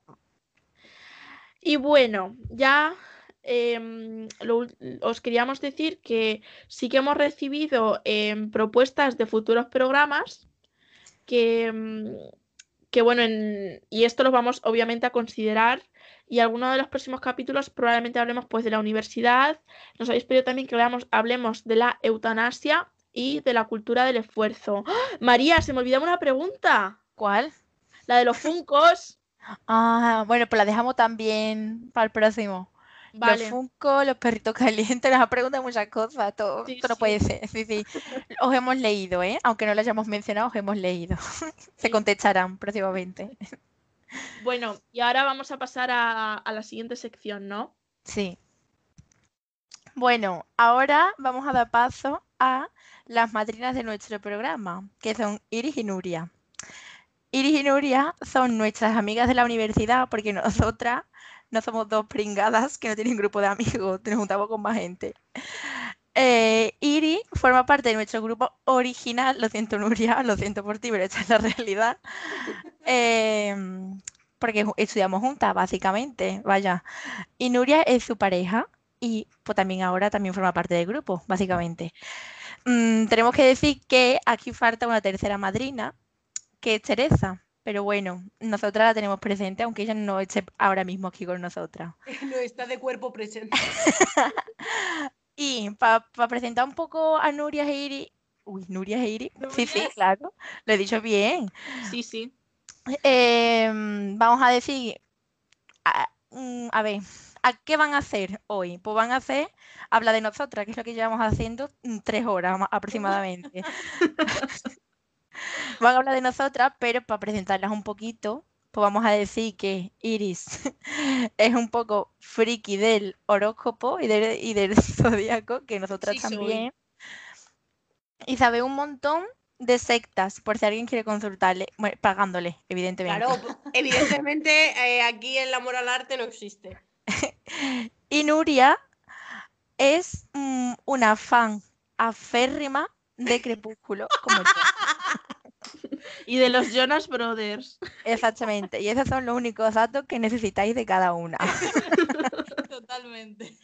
Y bueno, ya em, lo os queríamos decir que sí que hemos recibido em, propuestas de futuros programas que, em, que bueno, en- y esto lo vamos obviamente a considerar. Y algunos de los próximos capítulos probablemente hablemos pues de la universidad. Nos habéis pedido también que hablamos, hablemos de la eutanasia y de la cultura del esfuerzo. ¡Ah! María, se me olvidaba una pregunta. ¿Cuál? La de los funcos. Ah, bueno, pues la dejamos también para el próximo. Los Vale. Funko, los perritos calientes, nos ha preguntado muchas cosas. Todo, Sí, sí. puede ser. Sí, sí. Os hemos leído, ¿eh? Aunque no lo hayamos mencionado, os hemos leído. Se contestarán próximamente. Bueno, y ahora vamos a pasar a, la siguiente sección, ¿no? Sí. Bueno, ahora vamos a dar paso a las madrinas de nuestro programa, que son Iris y Nuria. Iris y Nuria son nuestras amigas de la universidad, porque nosotras no somos dos pringadas que no tienen grupo de amigos, nos juntamos con más gente. Eh, Iris forma parte de nuestro grupo original, lo siento Nuria, lo siento por ti, pero esta es la realidad. Em, porque estudiamos juntas, básicamente, vaya. Y Nuria es su pareja y pues también ahora también forma parte del grupo, básicamente. Mm, tenemos que decir que aquí falta una tercera madrina, que es Teresa. Pero bueno, nosotras la tenemos presente, aunque ella no esté ahora mismo aquí con nosotras. No está de cuerpo presente. Y para presentar un poco a Nuria e Iris. Uy, Nuria e Iris. Sí, sí, claro. Lo he dicho bien. Sí, sí. Em, vamos a decir, a, mm, a ver, ¿a qué van a hacer hoy? Pues van a hacer, habla de nosotras, que es lo que llevamos haciendo mm, tres horas ma- aproximadamente. Van a hablar de nosotras, pero para presentarlas un poquito, pues vamos a decir que Iris es un poco friki del horóscopo y del, y del zodiaco, que nosotras Sí, soy. también. Y sabe un montón de sectas, por si alguien quiere consultarle, bueno, pagándole, evidentemente. Claro, evidentemente eh, aquí el amor al arte no existe. Y Nuria es mm, una fan aférrima de Crepúsculo, como yo. Y de los Jonas Brothers. Exactamente. Y esos son los únicos datos que necesitáis de cada una. Totalmente.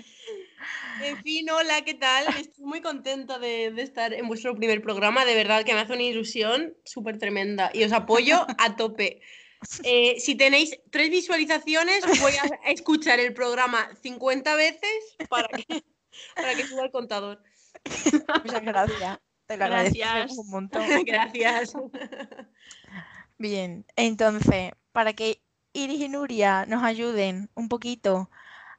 En fin, hola, ¿qué tal? Estoy muy contenta de, de estar en vuestro primer programa. De verdad que me hace una ilusión súper tremenda y os apoyo a tope. Eh, si tenéis tres visualizaciones, voy a escuchar el programa 50 veces para que, para que suba el contador. Muchas gracias. Te lo Gracias. agradecemos un montón. Gracias. Bien, entonces, para que Iris y Nuria nos ayuden un poquito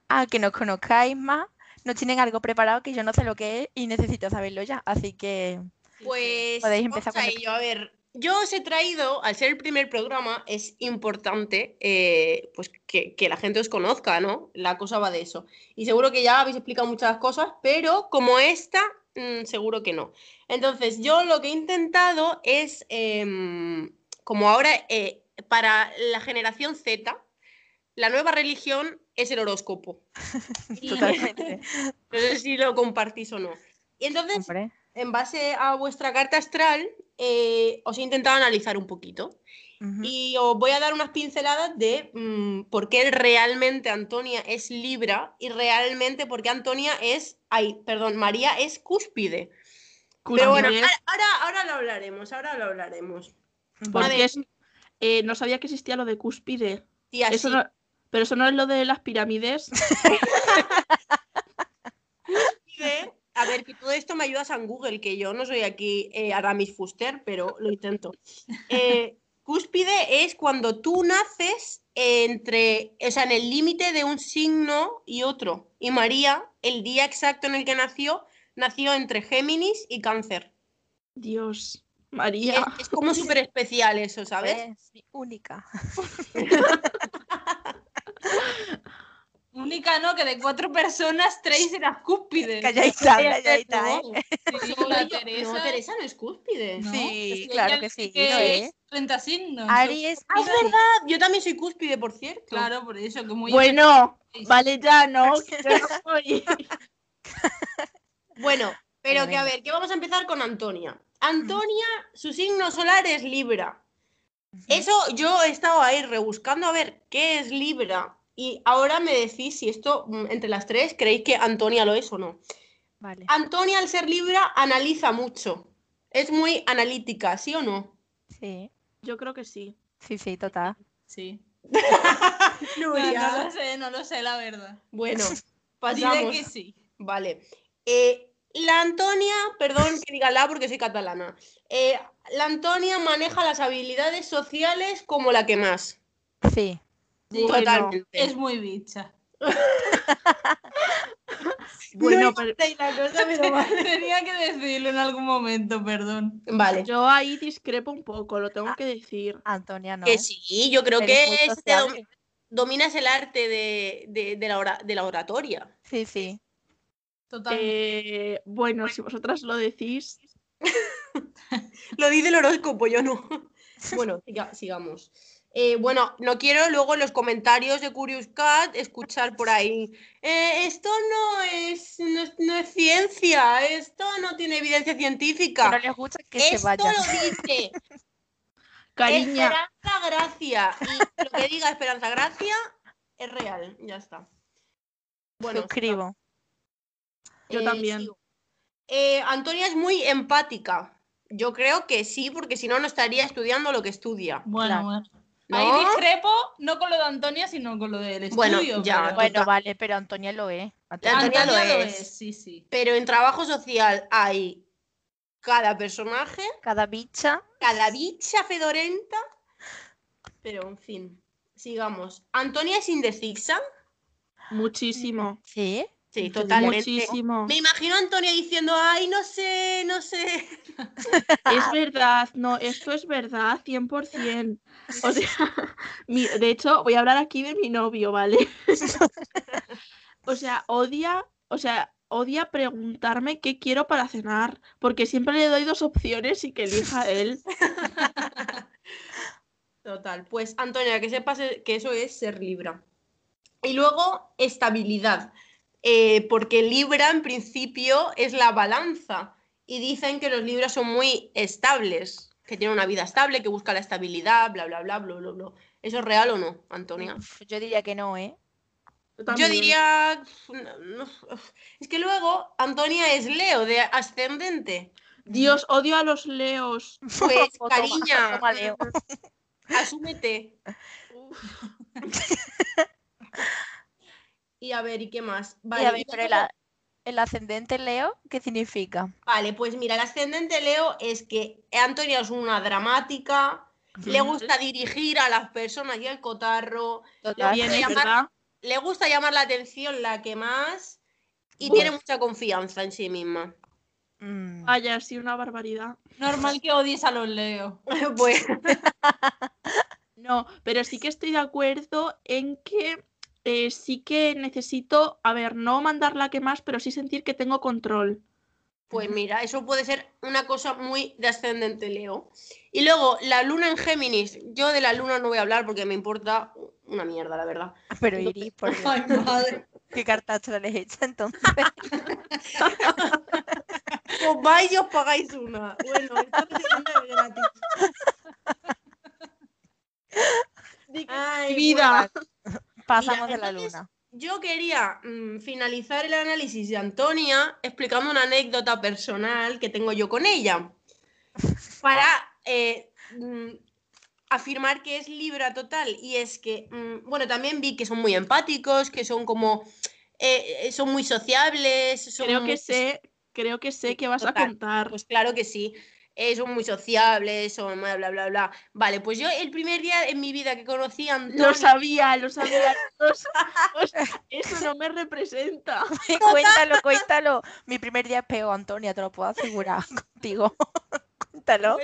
a que nos conozcáis más, nos tienen algo preparado que yo no sé lo que es y necesito saberlo ya. Así que Pues Podéis empezar vamos a con el- ello. A ver, yo os he traído, al ser el primer programa, es importante eh, pues que, que la gente os conozca, ¿no? La cosa va de eso. Y seguro que ya habéis explicado muchas cosas, pero como esta, mm, seguro que no. Entonces, yo lo que he intentado es, em, como ahora, eh, para la generación Z, la nueva religión es el horóscopo. Totalmente. no sé si lo compartís o no. Y entonces, Hombre, en base a vuestra carta astral, eh, os he intentado analizar un poquito. Y os voy a dar unas pinceladas de mm, por qué realmente Antonia es Libra y realmente por qué Antonia es. Ay, perdón, María es cúspide. Pero bueno, Cúspide. ahora, ahora, ahora lo hablaremos, ahora lo hablaremos. vale. Porque es- eh, no sabía que existía lo de cúspide. Tía, Eso sí, no- pero eso no es lo de las pirámides. cúspide- A ver, que todo esto me ayuda San Google, que yo no soy aquí eh, Aramis Fuster, pero lo intento. Eh, cúspide es cuando tú naces entre, o sea, en el límite de un signo y otro. Y María, el día exacto en el que nació, nació entre Géminis y Cáncer. Dios, María. es, es como súper especial eso, ¿sabes? Es mi única. Única, ¿no? Que de cuatro personas, tres eran cúspides. Calladita, calladita, ¿eh? Sí, la Teresa. No, Teresa no es cúspide. ¿no? Sí, Es que claro que sí, que es es. 30 signos. Aries, Ah, es verdad, yo también soy cúspide, por cierto. Claro, por eso, que muy Bueno, vale ya, ¿no? No. Bueno, pero que a ver, que vamos a empezar con Antonia. Antonia, su signo solar es Libra. Eso yo he estado ahí rebuscando a ver qué es Libra. Y ahora me decís si esto, mm, entre las tres, creéis que Antonia lo es o no. Vale. Antonia, al ser Libra, analiza mucho. Es muy analítica, ¿sí o no? Sí, Yo creo que sí. sí, sí, total. Sí. No, lo sé, no lo sé, la verdad. Bueno, pasamos. que sí. Vale. Eh, la Antonia, perdón que diga la porque soy catalana. Eh, la Antonia maneja las habilidades sociales como la que más. Sí, Sí, Totalmente. Es muy bicha. Bueno, No pero entendéis la cosa, pero vale. Tenía que decirlo en algún momento, perdón. Vale. yo ahí discrepo un poco, lo tengo que decir. Antonia no. Que sí, yo creo que dom- dominas el arte de, de- de la, ora- de la oratoria. Sí, sí. Totalmente. Eh, bueno, si vosotras lo decís, Lo dice el horóscopo, yo no. Bueno, siga- sigamos. Eh, bueno, no quiero luego en los comentarios de Curious Cat escuchar por ahí. "Eh, esto no es, no, es, no es ciencia, esto no tiene evidencia científica. no les gusta, que se esto vayan. lo dice cariña, Esperanza Gracia. Y lo que diga Esperanza Gracia es real. Ya está. Bueno, Suscribo. Yo también. Eh, Antonia es muy empática. Yo creo que sí, porque si no, no estaría estudiando lo que estudia. Bueno, claro. bueno. ¿No? Ahí discrepo, no con lo de Antonia, sino con lo del estudio. Bueno, ya, pero- Bueno, vale, pero Antonia lo es. Antonia Antonia- lo es. Sí, sí. Pero en trabajo social hay cada personaje, Cada bicha. cada bicha fedorenta. Pero en fin, sigamos. Antonia es indecisa. muchísimo. Sí. Sí, totalmente. Muchísimo. Me imagino a Antonia diciendo, ay, no sé, no sé. Es verdad, no, esto es verdad, 100%. O sea, mi- de hecho, voy a hablar aquí de mi novio, ¿vale? O sea, odia, o sea, odia preguntarme qué quiero para cenar, porque siempre le doy dos opciones y que elija él. Total. Pues, Antonia, que sepas que eso es ser Libra. Y luego, estabilidad. Eh, porque Libra, en principio, es la balanza. Y dicen que los Libras son muy estables, que tienen una vida estable, que buscan la estabilidad, bla, bla, bla, bla, bla, bla. ¿Eso es real o no, Antonia? Uf, Yo diría que no, ¿eh? Yo Yo diría. es que luego Antonia es Leo, de ascendente. Dios, odio a los leos. Pues, Toma, cariña, toma, Leo. asúmete. y a ver, ¿y qué más? Y Vale, a ver, y pero luego- el, ascendente Leo, ¿qué significa? vale, pues mira, el ascendente Leo es que Antonia es una dramática, le gusta dirigir a las personas y al cotarro, Total. Llamar- le gusta llamar la atención la que más y tiene mucha confianza en sí misma. Mm, Vaya, sí, una barbaridad. Normal que odies a los Leo. pues No, pero sí que estoy de acuerdo en que eh, sí que necesito, a ver, no mandar la que más, pero sí sentir que tengo control. Pues mira, eso puede ser una cosa muy de ascendente Leo. Y luego, la luna en Géminis. Yo de la luna no voy a hablar porque me importa una mierda, la verdad. Pero Iris, por Dios, Ay, madre. ¿qué cartacho les echa entonces? Pues vais y os pagáis una. Bueno, esto es gratis. Ay, Vida. Pasamos Mira, de la luna. Yo quería mm, finalizar el análisis de Antonia explicando una anécdota personal que tengo yo con ella. Para eh, mm, afirmar que es Libra total. Y es que, mm, bueno, también vi que son muy empáticos, que son como. eh, eh, son muy sociables. son Creo muy- que sé, creo que sé que vas a contar. Pues claro que sí. Eh, son muy sociables, son bla, bla, bla, bla. Vale, pues yo el primer día en mi vida que conocí a Antonia. Lo sabía, lo sabía. Lo sea, eso no me representa. cuéntalo, cuéntalo. Mi primer día es peor, Antonia, te lo puedo asegurar contigo. cuéntalo.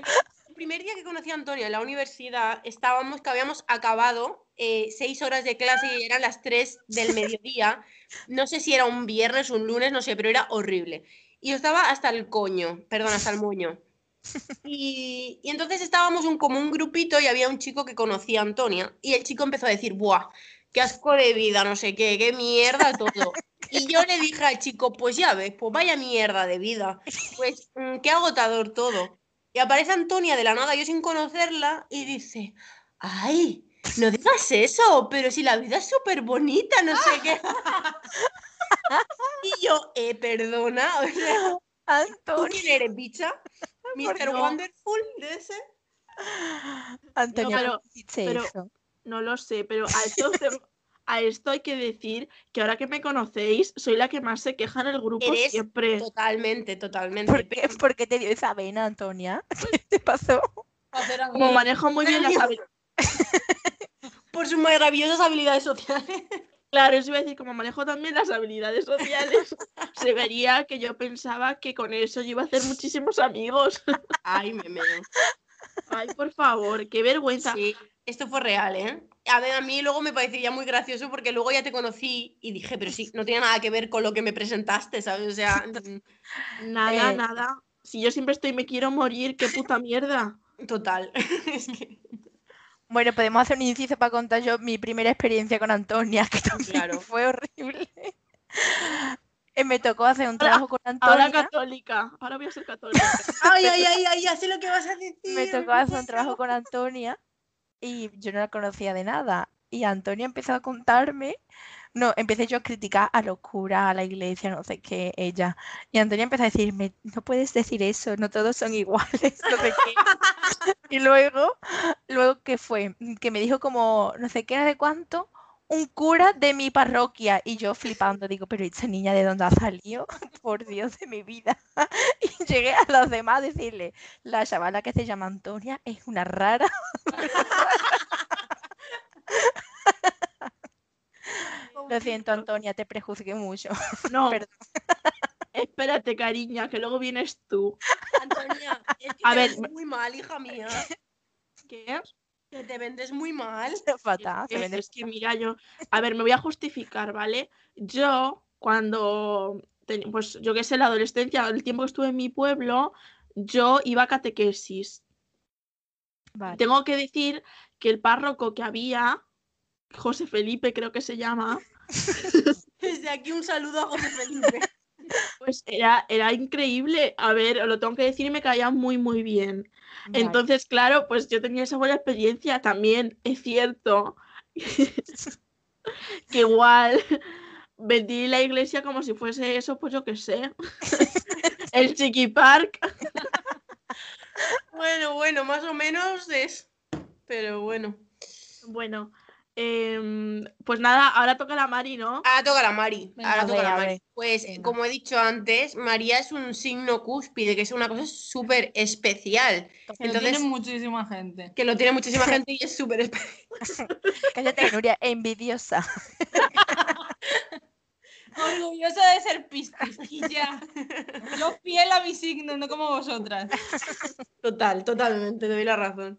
El primer día que conocí a Antonio en la universidad estábamos que habíamos acabado eh, seis horas de clase y eran las tres del mediodía. No sé si era un viernes un lunes, no sé, pero era horrible. Y yo estaba hasta el coño, perdón, hasta el moño. Y, y entonces estábamos un, como un grupito y había un chico que conocía a Antonia y el chico empezó a decir, ¡buah! ¡Qué asco de vida! No sé qué, qué mierda todo. Y yo le dije al chico, pues ya ves, pues vaya mierda de vida. Pues mm, qué agotador todo. Y aparece Antonia de la nada, yo sin conocerla, y dice, ¡ay! No digas eso, pero si la vida es súper bonita, no sé qué. y yo, eh, perdona, o sea, ¿tú Antonio, quién eres, bicha? ¿Mr. no. Wonderful de ese? Antonio, pero- ¿cómo hiciste pero-? No lo sé, pero a esto, te- a esto hay que decir que ahora que me conocéis, soy la que más se queja en el grupo Eres siempre. Totalmente, totalmente. ¿Por qué, por qué te dio esa vena, Antonia? ¿Qué te pasó? Como manejo muy bien las habilidades. Por sus maravillosas habilidades sociales. Claro, eso iba a decir, como manejo también las habilidades sociales, se vería que yo pensaba que con eso yo iba a hacer muchísimos amigos. Ay, me meo. Ay, por favor, qué vergüenza. Sí, esto fue real, ¿eh? A ver, a mí luego me parecería muy gracioso porque luego ya te conocí y dije, pero sí, no tiene nada que ver con lo que me presentaste, ¿sabes? O sea, mm, Nada, Eh. nada. Si yo siempre estoy, me quiero morir, qué puta mierda. total. Es que, Bueno, podemos hacer un inciso para contar yo mi primera experiencia con Antonia, que también Claro. fue horrible. Eh, Me tocó hacer un Ahora- trabajo con Ahora Antonia. católica, ahora voy a ser católica. ay, ay, ay, ay, ya sé lo que vas a decir. me tocó hacer un trabajo con Antonia y yo no la conocía de nada. Y Antonia empezó a contarme, no, empecé yo a criticar a los curas, a la iglesia, no sé qué, ella. Y Antonia empezó a decirme, no puedes decir eso, no todos son iguales. Y luego, luego ¿qué fue? Que me dijo como, no sé qué, no sé cuánto, un cura de mi parroquia. Y yo flipando, digo, pero esta niña de dónde ha salido? Por Dios de mi vida. Y llegué a los demás a decirle, la chavala que se llama Antonia es una rara. Lo siento, Antonia, te prejuzgué mucho. No, Perdón. espérate, cariña, que luego vienes tú. Antonia, es que A te ver, vendes muy mal, hija mía. ¿Qué? Que te vendes muy mal. Fatal. Es, vende es que mira, yo. A ver, me voy a justificar, ¿vale? Yo, cuando. ten- Pues yo qué sé, la adolescencia, el tiempo que estuve en mi pueblo, yo iba a catequesis. Vale. Tengo que decir que el párroco que había, José Felipe creo que se llama, Desde aquí un saludo a José Felipe. pues era, era increíble. A ver, os lo tengo que decir y me caía muy, muy bien. vale. Entonces, claro, pues yo tenía esa buena experiencia. También es cierto que igual vendí la iglesia como si fuese eso, pues yo qué sé. El Chiqui Park. Bueno, bueno, más o menos es. Pero bueno. Bueno, em, pues nada, ahora toca la Mari, ¿no? Ahora toca la Mari. Venga, ahora toca la Mari. Pues, Venga. como he dicho antes, María es un signo cúspide, que es una cosa súper especial. Que lo tiene muchísima gente. Que lo tiene muchísima gente y es súper especial. Cállate, Nuria, envidiosa. Orgullosa de ser Piscis. Y ya. Yo fiel a mi signo, no como vosotras. Total, totalmente, te doy la razón.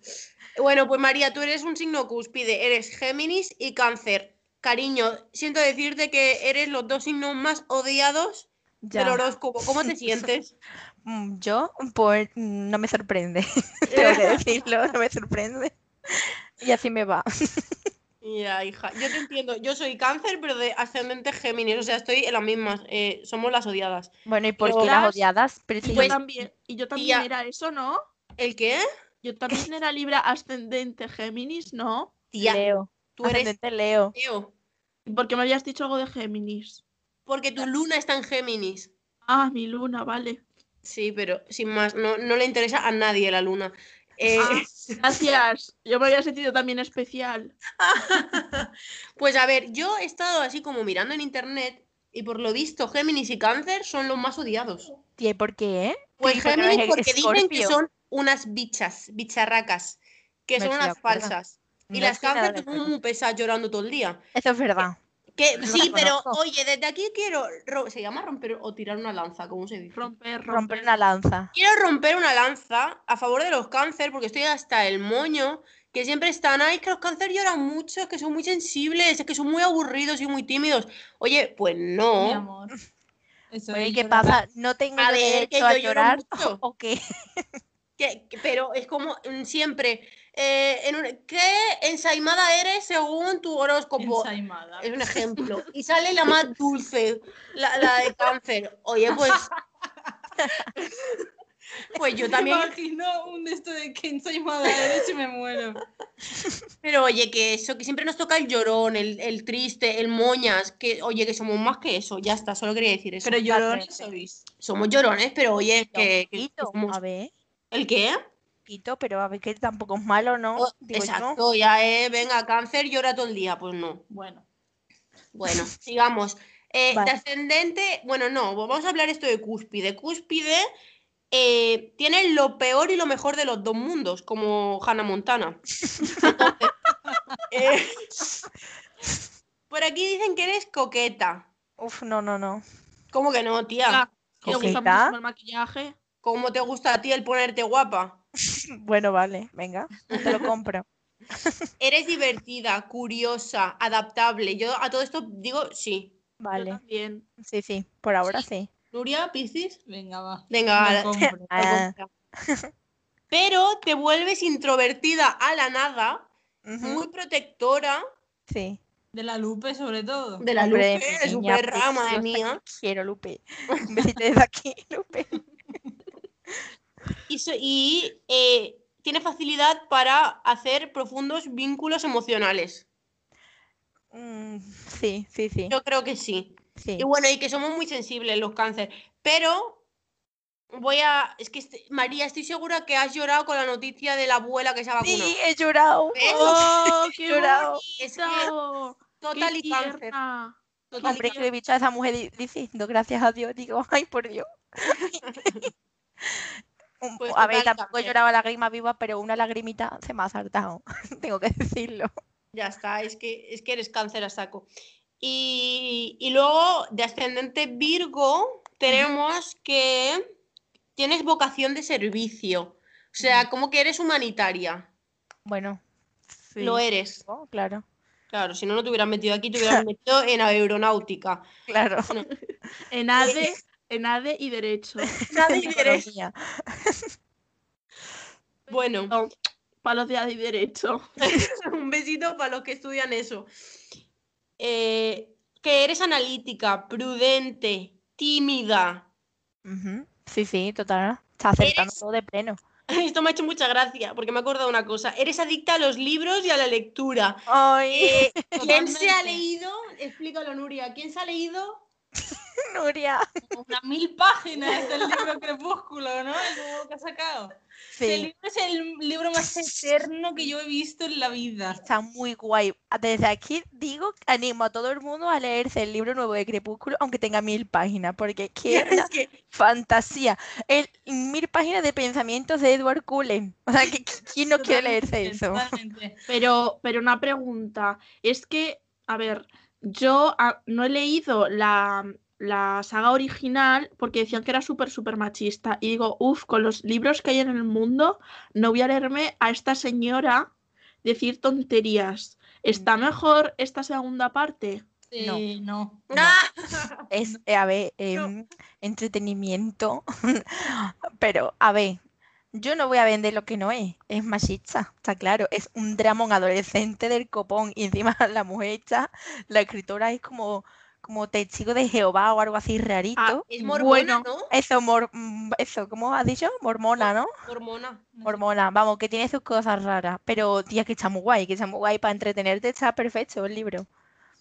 Bueno, pues María, tú eres un signo cúspide, eres Géminis y Cáncer. Cariño, siento decirte que eres los dos signos más odiados del Ya. horóscopo. ¿Cómo te sientes? Mm, Yo, pues, no me sorprende. Tengo que decirlo, no me sorprende. Y así me va. Ya, hija, yo te entiendo. Yo soy Cáncer, pero de ascendente Géminis, o sea, estoy en las mismas. eh, somos las odiadas. Bueno, ¿y por Pero qué las odiadas? Pero Y si yo yo- también, y yo también tía- era eso, ¿no? ¿El qué? Yo también era Libra ascendente Géminis, ¿no? Tía, Leo. tú eres Ascendente Leo. Leo. ¿Y por qué me habías dicho algo de Géminis? Porque tu luna está en Géminis. Ah, mi luna, vale. Sí, pero sin más, no, no le interesa a nadie la luna. Eh, Ah, gracias. Yo me había sentido también especial. Pues a ver, yo he estado así como mirando en internet y por lo visto Géminis y Cáncer son los más odiados. ¿y por qué? Pues ¿Y por qué no Géminis porque dicen que son unas bichas, bicharracas, que No son unas falsas. Y No las Cáncer son muy pesadas llorando todo el día. Eso es verdad. Que No sí, pero oye, desde aquí quiero ro- se llama romper o tirar una lanza, ¿cómo se dice? Romper, romper. Romper una lanza. Quiero romper una lanza a favor de los cáncer porque estoy hasta el moño, que siempre están, ay, que los cáncer lloran mucho, es que son muy sensibles, es que son muy aburridos y muy tímidos. Oye, pues Mi no. amor. Eso ¿y qué llorar- pasa? ¿No tengo A que derecho a lloro llorar? mucho. ¿O qué? Que- que- pero es como mm, siempre, eh, en un- ¿qué ensaimada eres según tu horóscopo? Ensaimada. Es un ejemplo. Y sale la más dulce, la, la de cáncer. Oye, pues. Pues yo también. Me imagino un de esto de que ensaimada eres y me muero. Pero oye, que eso, que siempre nos toca el llorón, el, el triste, el moñas, que oye, que somos más que eso, ya está, solo quería decir eso. Pero llorones sois. Somos llorones, pero oye, que, que somos- A ver, ¿El qué? Poquito, pero a ver que tampoco es malo, ¿no? Oh, yo. exacto, ya es, venga, cáncer, llora todo el día, pues no. Bueno. Bueno, sigamos. Eh, Vale. De ascendente, bueno, no, vamos a hablar esto de cúspide. Cúspide eh, tiene lo peor y lo mejor de los dos mundos, como Hannah Montana. Entonces, eh, por aquí dicen que eres coqueta. Uf, no, no, no. ¿Cómo que no, tía? Ah, ¿te gusta ¿Coqueta? muchísimo el maquillaje? ¿Cómo te gusta a ti el ponerte guapa? Bueno, vale, venga, te lo compro. Eres divertida, curiosa, adaptable. Yo a todo esto digo sí. Yo Vale, también. sí, sí, por ahora sí. Nuria, Piscis. Venga, va. Venga. Lo Ah. Pero te vuelves introvertida a la nada, muy protectora Sí. De la Lupe, sobre todo. de la Hombre, Lupe, mi de preciosa, mía. Quiero, Lupe. Un besito desde aquí, Lupe. Y, so- y, eh, tiene facilidad para hacer profundos vínculos emocionales. Mm, sí, sí, sí. Yo creo que sí. sí. Y bueno, y que somos muy sensibles los cáncer. Pero voy a. Es que, este- María, estoy segura que has llorado con la noticia de la abuela que se ha vacunado. Sí, he llorado. ¿Ves? ¡Oh, qué Llorado. Es que total ¡Qué y cáncer. tierna! total Hombre, que he dicho a esa mujer di- diciendo gracias a Dios, digo, ay, por Dios. Un- Pues a ver, tampoco he cáncer. llorado lágrima viva, pero una lagrimita se me ha saltado. Tengo que decirlo. Ya está, es que, es que eres cáncer a saco. Y, y luego de ascendente Virgo tenemos que tienes vocación de servicio. O sea, como que eres humanitaria. Bueno, sí. Lo eres. Oh, Claro, Claro, si no, no te hubieran metido aquí, te hubieran metido en aeronáutica. claro. En ADE, en ADE y Derecho. Nada y. Economía. Bueno, No, para los de ADE y Derecho. un besito para los que estudian eso. Eh, que eres analítica, prudente, tímida. Sí, sí, total. Está acertando Eres- todo de pleno. Esto me ha hecho mucha gracia porque me he acordado de una cosa. Eres adicta a los libros y a la lectura. Ay, Eh, ¿Quién se ha leído? Explícalo, Nuria. ¿Quién se ha leído? Nuria. Unas mil páginas del libro Crepúsculo, ¿no? El nuevo que ha sacado. El Sí, libro es el libro más eterno que yo he visto en la vida. está muy guay. Desde aquí digo, animo a todo el mundo a leerse el libro nuevo de Crepúsculo, aunque tenga mil páginas, porque que es que fantasía. El mil páginas de pensamientos de Edward Cullen. O sea, que ¿quién no quiere leerse Totalmente, eso? totalmente. Pero, pero una pregunta. Es que, a ver, yo ah, no he leído la, la saga original porque decían que era súper, súper machista. Y digo, uff, con los libros que hay en el mundo, no voy a leerme a esta señora decir tonterías. ¿Está mejor esta segunda parte? No. Eh, no. no. ¡Ah! Es, eh, a ver, No. em, entretenimiento. Pero, a ver, yo no voy a vender lo que no es. Es machista, está claro. Es un drama un adolescente del copón. Y encima la mujer esta, la escritora es como, como testigo de Jehová o algo así rarito. Es mormona, Bueno. ¿no? Eso, mor- mm, eso, ¿cómo has dicho? Mormona, ¿no? Mormona. Hormona, vamos, que tiene sus cosas raras. Pero, tía, que está muy guay, que está muy guay. Para entretenerte está perfecto el libro.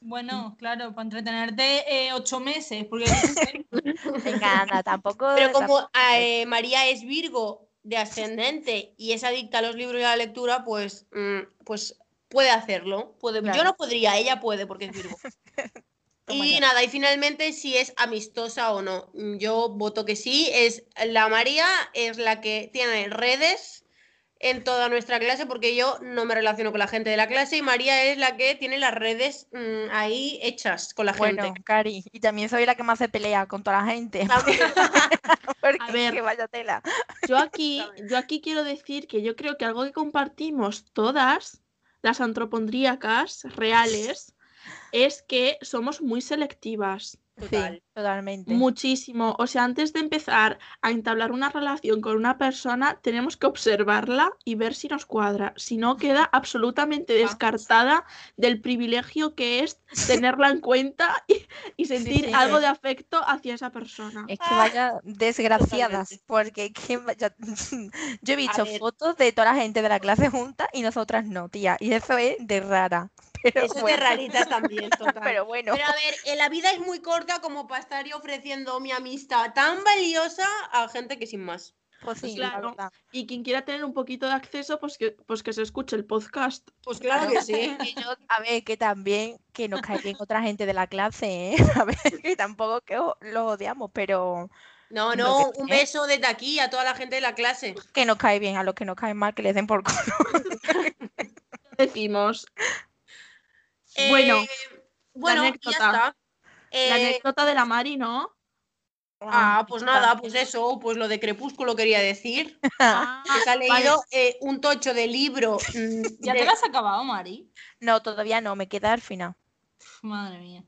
Bueno, claro, para entretenerte eh, ocho meses, porque Venga, anda, tampoco. Pero como eh, María es Virgo de ascendente y es adicta a los libros y a la lectura, pues, mm, pues puede hacerlo. Puede. Yo no podría, ella puede porque es Virgo. Y nada, y finalmente si es amistosa o no. Mm, Yo voto que sí. Es la María es la que tiene redes en toda nuestra clase porque yo no me relaciono con la gente de la clase y María es la que tiene las redes mm, ahí hechas con la Bueno, gente. Cari, y también soy la que más se pelea con toda la gente. Porque A ver. que vaya tela. Yo aquí, yo aquí quiero decir que yo creo que algo que compartimos todas las antropondríacas reales es que somos muy selectivas. Total. Sí, totalmente. Muchísimo. O sea, antes de empezar a entablar una relación con una persona, tenemos que observarla y ver si nos cuadra. Si no, queda absolutamente descartada del privilegio que es tenerla en cuenta y, y sentir sí. algo de afecto hacia esa persona. Es que vaya desgraciadas, Totalmente. porque es que vaya- yo he visto fotos de toda la gente de la clase junta y nosotras no, tía. Y eso es de rara. Pero Eso es de raritas también, total. pero bueno. Pero a ver, eh, la vida es muy corta como para estar yo ofreciendo mi amistad tan valiosa a gente que sin más. Pues sí, claro. Y quien quiera tener un poquito de acceso, pues que, pues que se escuche el podcast. Pues claro que sí. Que yo- a ver, que también que nos cae bien otra gente de la clase, ¿eh? A ver, que tampoco que o- los odiamos, pero No, Lo no, un es. beso desde aquí a toda la gente de la clase. que nos cae bien, a los que nos caen mal, que les den por culo. Decimos. Bueno, Eh, bueno, ya anécdota. está. La Eh, anécdota de la Mari, ¿no? ah, pues nada, pues eso, pues lo de Crepúsculo quería decir. Ah, Que se ha leído eh, un tocho de libro. mm, ¿Ya de- te lo has acabado, Mari? No, todavía no, me queda al final. Madre mía.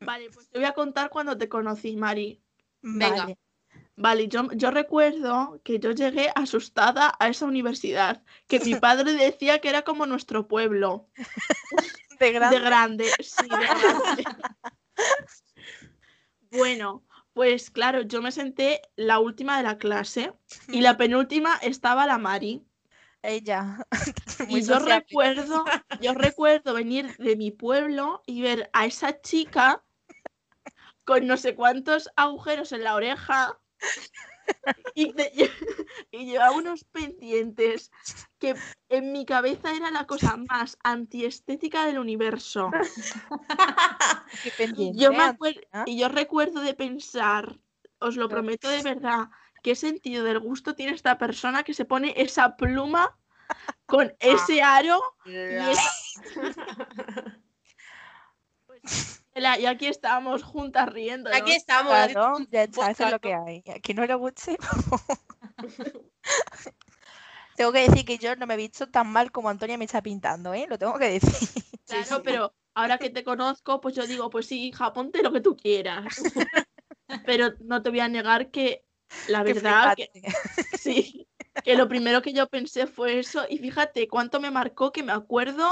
Vale, pues te voy a contar cuando te conocí, Mari. Venga. Vale. Vale, yo, yo recuerdo que yo llegué asustada a esa universidad, que mi padre decía que era como nuestro pueblo, De grande. de grande, sí, de grande. Bueno, pues claro, yo me senté la última de la clase y la penúltima estaba la Mari. Ella. Muy Y yo sociable. recuerdo, yo recuerdo venir de mi pueblo y ver a esa chica con no sé cuántos agujeros en la oreja y, te- y llevaba unos pendientes que en mi cabeza era la cosa más antiestética del universo. Qué yo, me acuer- ¿ah? y yo recuerdo de pensar, os lo prometo de verdad, qué sentido del gusto tiene esta persona que se pone esa pluma con ese aro y esa- Pues, Y aquí estamos juntas riendo. Aquí estamos. aquí Claro, ya está, eso es lo que hay. A quien no le guste. tengo que decir que yo no me he visto tan mal como Antonia me está pintando, ¿eh? Lo tengo que decir. Claro, pero ahora que te conozco, pues yo digo, pues sí, hija, ponte lo que tú quieras. Pero no te voy a negar que la verdad que, sí, que lo primero que yo pensé fue eso. Y fíjate cuánto me marcó que me acuerdo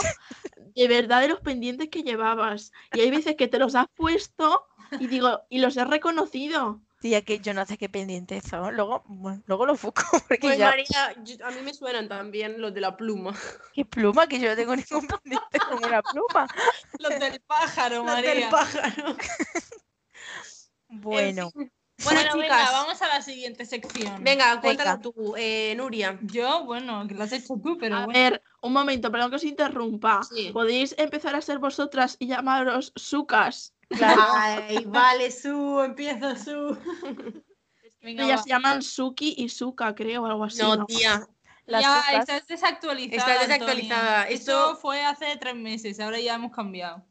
de verdad de los pendientes que llevabas. Y hay veces que te los has puesto y digo, y los he reconocido. Tía, que yo no sé qué pendientes son. Luego, bueno, luego lo busco porque Pues ya. María, yo- a mí me suenan también los de la pluma. ¿Qué pluma? Que yo no tengo ningún pendiente con una pluma. Los del pájaro, Los del María. pájaro. Bueno, Bueno, Bueno, chicas, venga, vamos a la siguiente sección. venga, cuéntalo Venga. tú, eh, Nuria. Yo, bueno, que lo has hecho tú, pero A bueno. ver, un momento, perdón que os interrumpa. Sí. ¿Podéis empezar a ser vosotras y llamaros sucas? claro. Ay, vale, Su, empieza Su. Venga, Ellas va. se llaman Suki y Suka, creo, algo así. No, ¿no? tía. Las ya, estás desactualizada. Estás desactualizada. Esto Esto- fue hace tres meses, ahora ya hemos cambiado.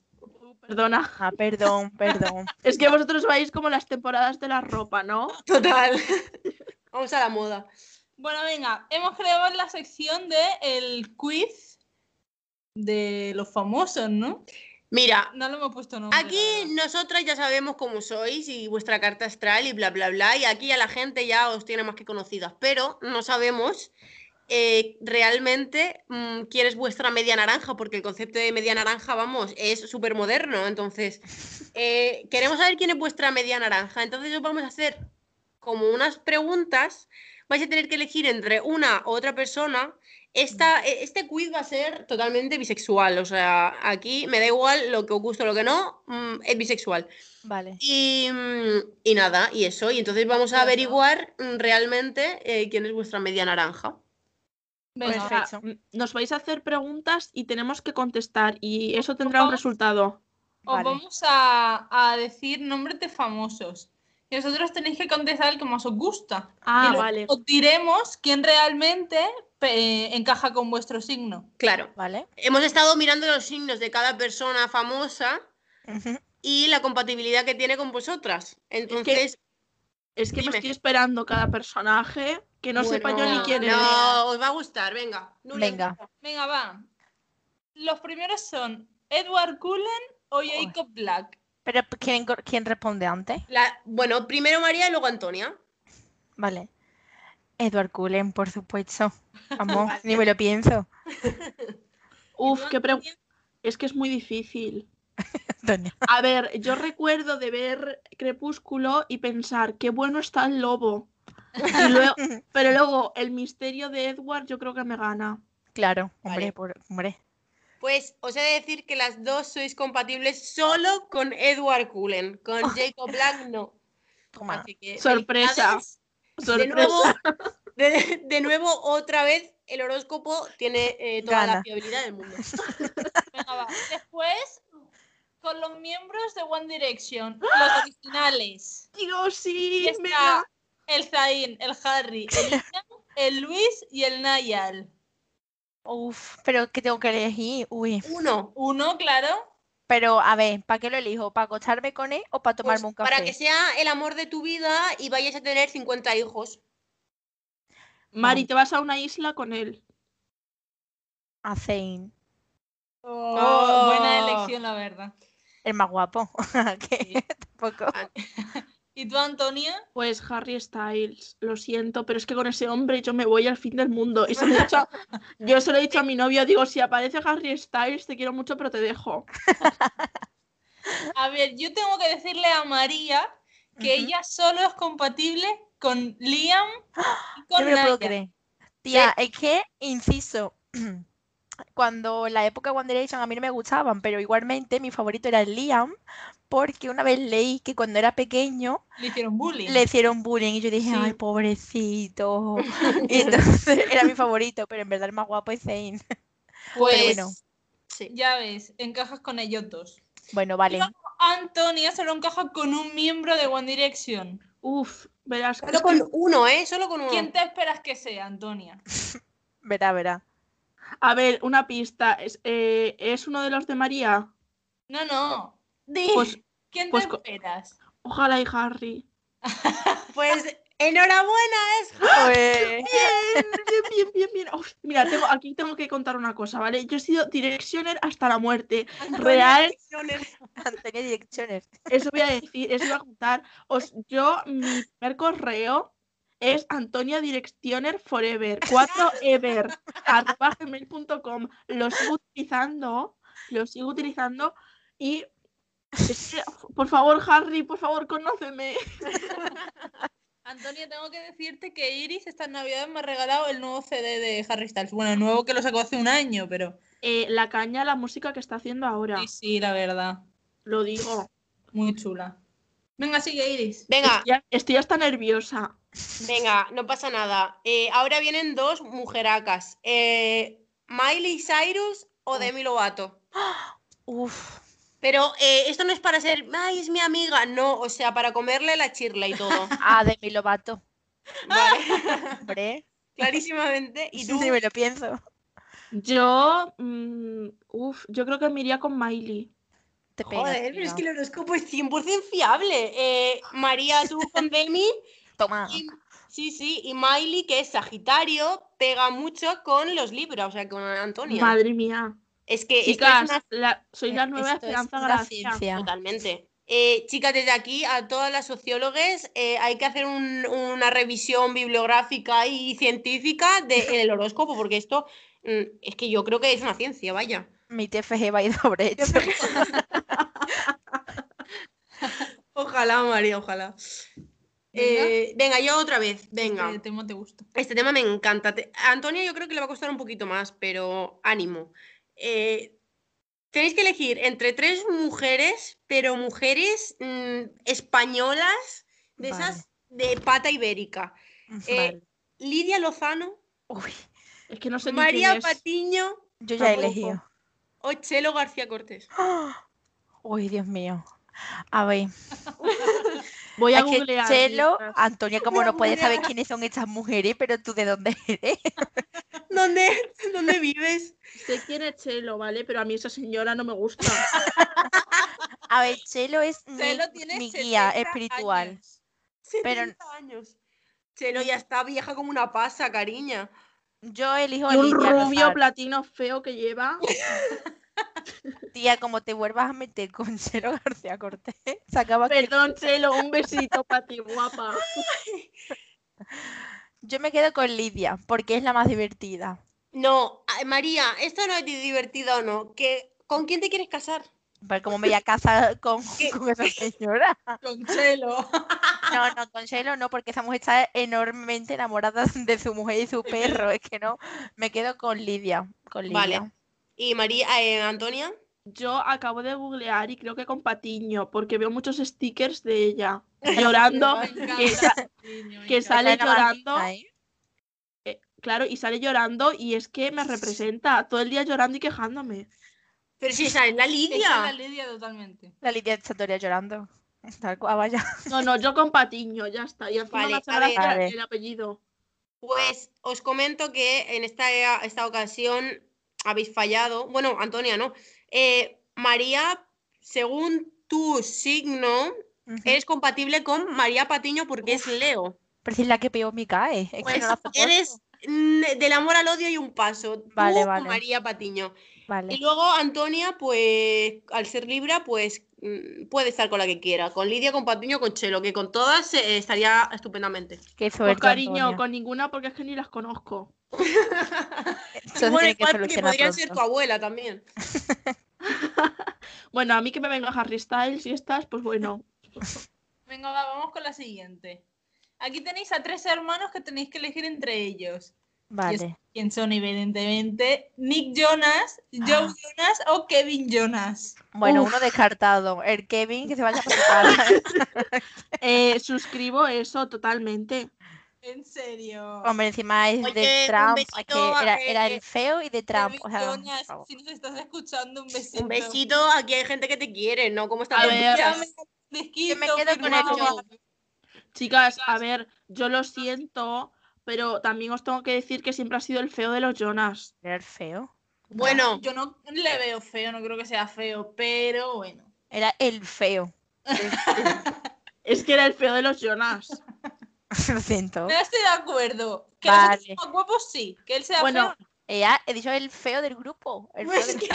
Perdona. Ah, perdón, perdón. Es que vosotros vais como las temporadas de la ropa, ¿no? Total. Vamos a la moda. Bueno, venga, hemos creado la sección de el quiz de los famosos, ¿no? Mira, No lo hemos puesto nombre. aquí nosotras ya sabemos cómo sois y vuestra carta astral y bla, bla, bla. Y aquí a la gente ya os tiene más que conocidas. Pero no sabemos eh, realmente mm, quién es vuestra media naranja, porque el concepto de media naranja, vamos, es súper moderno. Entonces, eh, queremos saber quién es vuestra media naranja. Entonces, os vamos a hacer como unas preguntas. Vais a tener que elegir entre una u otra persona. Esta, e- este quiz va a ser totalmente bisexual. O sea, aquí me da igual lo que os guste o lo que no, mm, es bisexual. Vale. Y, mm, y nada, y eso. Y entonces vamos a averiguar mm, realmente eh, quién es vuestra media naranja. Venga, Perfecto. m- nos vais a hacer preguntas y tenemos que contestar y eso tendrá un resultado. os Vale. vamos a, a decir nombres de famosos. Y vosotros tenéis que contestar el que más os gusta. Ah, y vale. os diremos quién realmente encaja con vuestro signo. Claro. Vale. Hemos estado mirando los signos de cada persona famosa y la compatibilidad que tiene con vosotras. Entonces, Es que me Dime. estoy esperando cada personaje que no sepa yo ni quién es. No, os va a gustar, venga. Nuria, Venga. Venga, va. Los primeros son Edward Cullen o Jacob Black. Pero ¿quién, quién responde antes? La- bueno, primero María y luego Antonia. Vale. Edward Cullen, por supuesto. Vamos, ni me lo pienso. Uf, qué pre- Antonia? Es que es muy difícil. Antonia. A ver, yo recuerdo de ver Crepúsculo y pensar, qué bueno está el lobo. Y luego- pero luego el misterio de Edward yo creo que me gana. Claro, hombre, Vale. por- hombre. Pues os he de decir que las dos sois compatibles solo con Edward Cullen. Con Jacob Black no. Toma. Así que Sorpresa. De Sorpresa. nuevo, de, de nuevo, otra vez, el horóscopo tiene eh, toda Gana. la fiabilidad del mundo. Venga, va. Después, con los miembros de One Direction, los originales. Dios, sí, está. El Zayn, el Harry, el el Luis y el Niall. Uf, pero que tengo que elegir. Uy. Uno. Uno, claro. Pero a ver, ¿para qué lo elijo? ¿Para acostarme con él o para pues, tomarme un café? para que sea el amor de tu vida y vayas a tener 50 hijos. Mari, te vas a una isla con él. A Zayn, Oh, buena Oh. elección, la verdad. el más guapo. tampoco. ¿Y tú, Antonia? Pues Harry Styles, lo siento, pero es que con ese hombre yo me voy al fin del mundo. Y se lo he dicho a- yo se lo he dicho a mi novio, digo, si aparece Harry Styles, te quiero mucho, pero te dejo. A ver, yo tengo que decirle a María que ella solo es compatible con Liam y con No puedo creer. Tía, es que, inciso, cuando en la época de One Direction a mí no me gustaban, pero igualmente mi favorito era Liam, porque una vez leí que cuando era pequeño Le hicieron bullying. le hicieron bullying y yo dije, Sí. ay, pobrecito. Y entonces era mi favorito, pero en verdad el más guapo es Zayn. Pues, bueno. Sí. ya ves, encajas con ellos dos. Bueno, vale. Antonia solo encaja con un miembro de One Direction. Uf, verás. Solo con uno, ¿eh? Solo con uno. ¿Quién te esperas que sea, Antonia? Verá, verá. A ver, una pista. ¿Es, eh, ¿es uno de los de María? No, no. Di, Pues- ¿quién pues te esperas? Ojalá y Harry. Pues enhorabuena, es Pues, Bien, bien, bien, bien, bien. Uf, mira, tengo, aquí tengo que contar una cosa, ¿vale? Yo he sido Directioner hasta la muerte. Real, Antonio Directioner. eso voy a decir, eso iba a contar. Os, yo, mi primer correo es Antonia Directioner Forever, 4ever, arroba gmail.com. Lo sigo utilizando, lo sigo utilizando y... por favor, Harry, por favor, conóceme. Antonio, tengo que decirte que Iris esta Navidad me ha regalado el nuevo CD de Harry Styles. Bueno, el nuevo que lo sacó hace un año, pero Eh, la caña, la música que está haciendo ahora, sí, sí, la verdad. lo digo. Muy chula. Venga, sigue Iris. Venga, Ya- estoy hasta nerviosa. venga, no pasa nada. Eh, ahora vienen dos mujeracas. Eh, Miley Cyrus o Demi Lovato. Uf, Pero eh, esto no es para ser, ay, es mi amiga. No, o sea, para comerle la chirla y todo. ah, Demi Lovato. Vale, Hombre, clarísimamente. Y tú, ni me lo pienso. Yo, mm, uf, yo creo que me iría con Miley. Te pegas, joder, pero es que el horóscopo es 100% fiable. Eh, María, tú con Demi. Toma. y- sí, sí, y Miley, que es Sagitario, pega mucho con los Libra, o sea, con Antonia. Madre mía. Es que esto es Chicas, una la- soy la nueva Esto es Esperanza Gracia. ciencia. Totalmente. Eh, chicas, desde aquí a todas las sociólogas eh, hay que hacer un- una revisión bibliográfica y científica del horóscopo, porque esto mm, es que yo creo que es una ciencia, vaya. Mi TFG va a ir sobre hecho. Ojalá, María, ojalá. Venga. Eh, venga, yo otra vez, venga. ¿Qué tema te gusta? Este tema me encanta. Te- a Antonia yo creo que le va a costar un poquito más, pero ánimo. Eh, tenéis que elegir entre tres mujeres, pero mujeres mm, españolas, de Vale. esas de pata ibérica. Eh, Vale. Lidia Lozano, Uy, Es que no sé ni María quién es. Patiño yo ya he elegido. O Chelo García Cortés. Uy, Dios mío. A ver, Voy a es que. Chelo, mientras. Antonia, como no puede saber quiénes son estas mujeres, pero tú de dónde eres. ¿Dónde, ¿Dónde vives? Sé quién es Chelo, ¿vale? Pero a mí esa señora no me gusta. A ver, Chelo es mi, Chelo tiene mi guía 70 espiritual. años. Pero- 70 años. Chelo ya está vieja como una pasa, cariña. Yo elijo a Y un Lidia rubio platino feo que lleva. Tía, como te vuelvas a meter con Chelo García Cortés, se acaba que- Perdón, Chelo, un besito para ti, guapa. Yo me quedo con Lidia, porque es la más divertida. No, María, esto no es di- divertido o no. Que, ¿Con quién te quieres casar? Pero como me voy a casar con, esa señora. Con Chelo. No, no, con Chelo no, porque esa mujer está enormemente enamorada de su mujer y su perro. Es que no, me quedo con Lidia. Con Lidia. Vale. ¿Y María, eh, Antonia? Yo acabo de googlear y creo que con Patiño, porque veo muchos stickers de ella llorando. Que sale más llorando. ¿eh? eh, claro, y sale llorando y es que me representa todo el día llorando y quejándome. Pero si esa es la Esa es la Lidia. Lidia totalmente. La Lidia Satoria llorando. Cual, vaya. No, no, yo con Patiño, ya está. Y encima Vale, a ver. gracia Vale. el apellido. Pues os comento que en esta, esta ocasión habéis fallado. Bueno, Antonia, no. Eh, María, según tu signo, Ujú. eres compatible con María Patiño porque es Leo. Pero si es la que peor me cae. Es que Pues no la soporto. eres del amor al odio y un paso. Tú Vale, con vale. María Patiño. Vale. Y luego Antonia, pues al ser Libra, pues mm, puede estar con la que quiera. Con Lidia, con Patiño, con Chelo, que con todas eh, estaría estupendamente. Qué Pues suerte, cariño, Antonia. con ninguna porque es que ni las conozco. Bueno, que podrían ser tu abuela también. Bueno, a mí que me venga Harry Styles y estás, pues bueno. Venga, va, vamos con la siguiente. Aquí tenéis a tres hermanos que tenéis que elegir entre ellos. Vale. ¿Quién son? Evidentemente, Nick Jonas, Joe Ah. Jonas o Kevin Jonas. Bueno, Uf. uno descartado. El Kevin que se vaya casa. Eh, suscribo eso totalmente. En serio. Hombre, encima es Oye, de Trump. es que besito a- era, era eh, el feo y de Trump. Kevin O sea, Jonas, si nos estás escuchando, un besito. Un besito, aquí hay gente que te quiere, ¿no? ¿Cómo A ver. tuyas? Yo me quedo con el. Chicas, a ver, yo lo siento, pero también os tengo que decir que siempre ha sido el feo de los Jonas. Era el feo. Bueno, Yo no le veo feo, no creo que sea feo, pero bueno. Era el feo. Es que era el feo de los Jonas. Lo siento. No estoy de acuerdo. Que Vale. los otros guapos sí. Que él sea Bueno, feo. Ella, he dicho el feo del grupo. El feo Pues del que-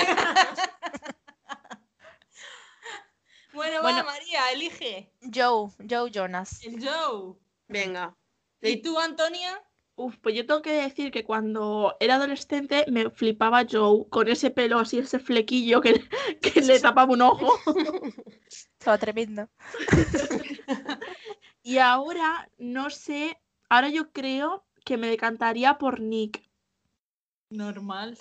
bueno, Bueno. va, María, elige. Joe, Joe Jonas. El Joe. Venga. ¿Y tú, Antonia? Uf, pues yo tengo que decir que cuando era adolescente me flipaba Joe con ese pelo así, ese flequillo que, que le tapaba un ojo. Estaba tremendo. Y ahora no sé, ahora yo creo que me decantaría por Nick. Normal.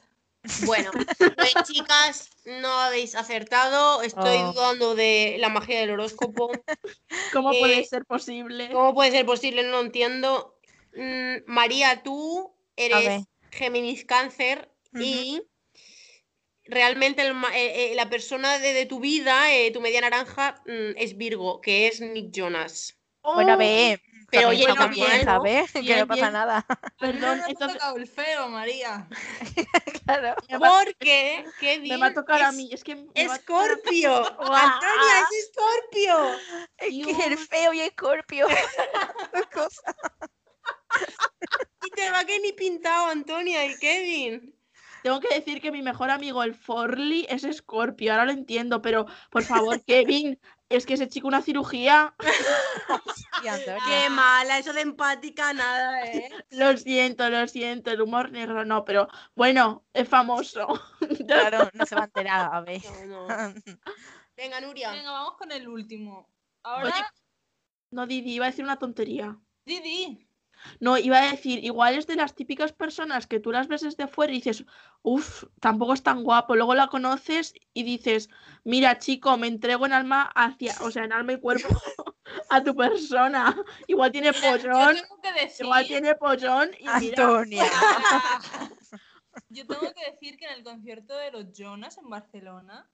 Bueno, pues chicas, no habéis acertado. Estoy Oh. dudando de la magia del horóscopo. ¿Cómo Eh, puede ser posible? ¿Cómo puede ser posible? No lo entiendo. Mm, María, tú eres Géminis Cáncer y realmente el eh, eh, la persona de, de tu vida, eh, tu media naranja, mm, es Virgo, que es Nick Jonas. Bueno, a ver. Pero también oye, no bien. ¿sabes? Que no pasa bien. nada. Perdón, no te ha entonces tocado el feo, María. claro. me Porque, qué bien. me va a tocar a mí. Es que me Escorpio. Antonia, es Escorpio. Es que el feo y Escorpio. Y te va que ni pintado, Antonia y Kevin. Tengo que decir que mi mejor amigo, el Forli, es Scorpio. Ahora lo entiendo, pero por favor, Kevin, es que ese chico una cirugía. Qué mala, eso de empática, nada, ¿eh? Lo siento, lo siento, el humor negro no, pero bueno, es famoso. Claro, no se va a enterar, a ver. No, no. Venga, Nuria. Venga, vamos con el último. Ahora, Oye. No, Didi, iba a decir una tontería. Didi. No, iba a decir, igual es de las típicas personas que tú las ves desde fuera y dices, uff, tampoco es tan guapo. Luego la conoces y dices, mira, chico, me entrego en alma hacia, o sea, en alma y cuerpo a tu persona. Igual tiene Yo pollón, tengo que decir. igual tiene pollón y mira, Antonia. Yo tengo que decir que en el concierto de los Jonas en Barcelona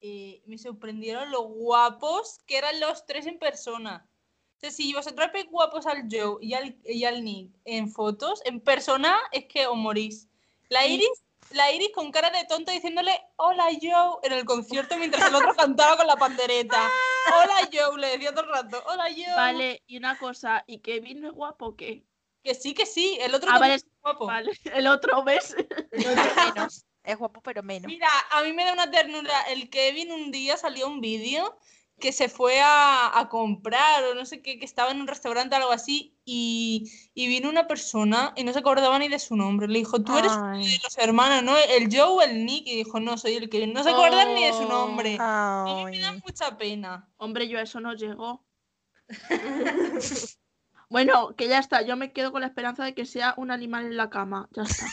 eh, me sorprendieron lo guapos que eran los tres en persona. O sea, si vosotros guapos al Joe y al, y al Nick en fotos, en persona es que os morís. La. Iris, la Iris con cara de tonta diciéndole hola Joe en el concierto mientras el otro cantaba con la pandereta. Hola Joe, le decía todo el rato. Hola Joe. vale, y una cosa, ¿y Kevin no es guapo o qué? Que sí, que sí. El otro Ah, vale, es guapo. Vale, el otro, ¿ves? menos. Es guapo, pero menos. Mira, a mí me da una ternura. El Kevin un día salió un vídeo que se fue a, a comprar o no sé qué, que estaba en un restaurante o algo así y, y vino una persona y no se acordaba ni de su nombre. Le dijo, tú eres uno Ay. de los hermanos, ¿no? El Joe o el Nick. Y dijo, no, soy el Kevin. No se acuerdan ni de su nombre. A mí me da mucha pena. Hombre, yo a eso no llego. Bueno, que ya está, yo me quedo con la esperanza de que sea un animal en la cama. Ya está.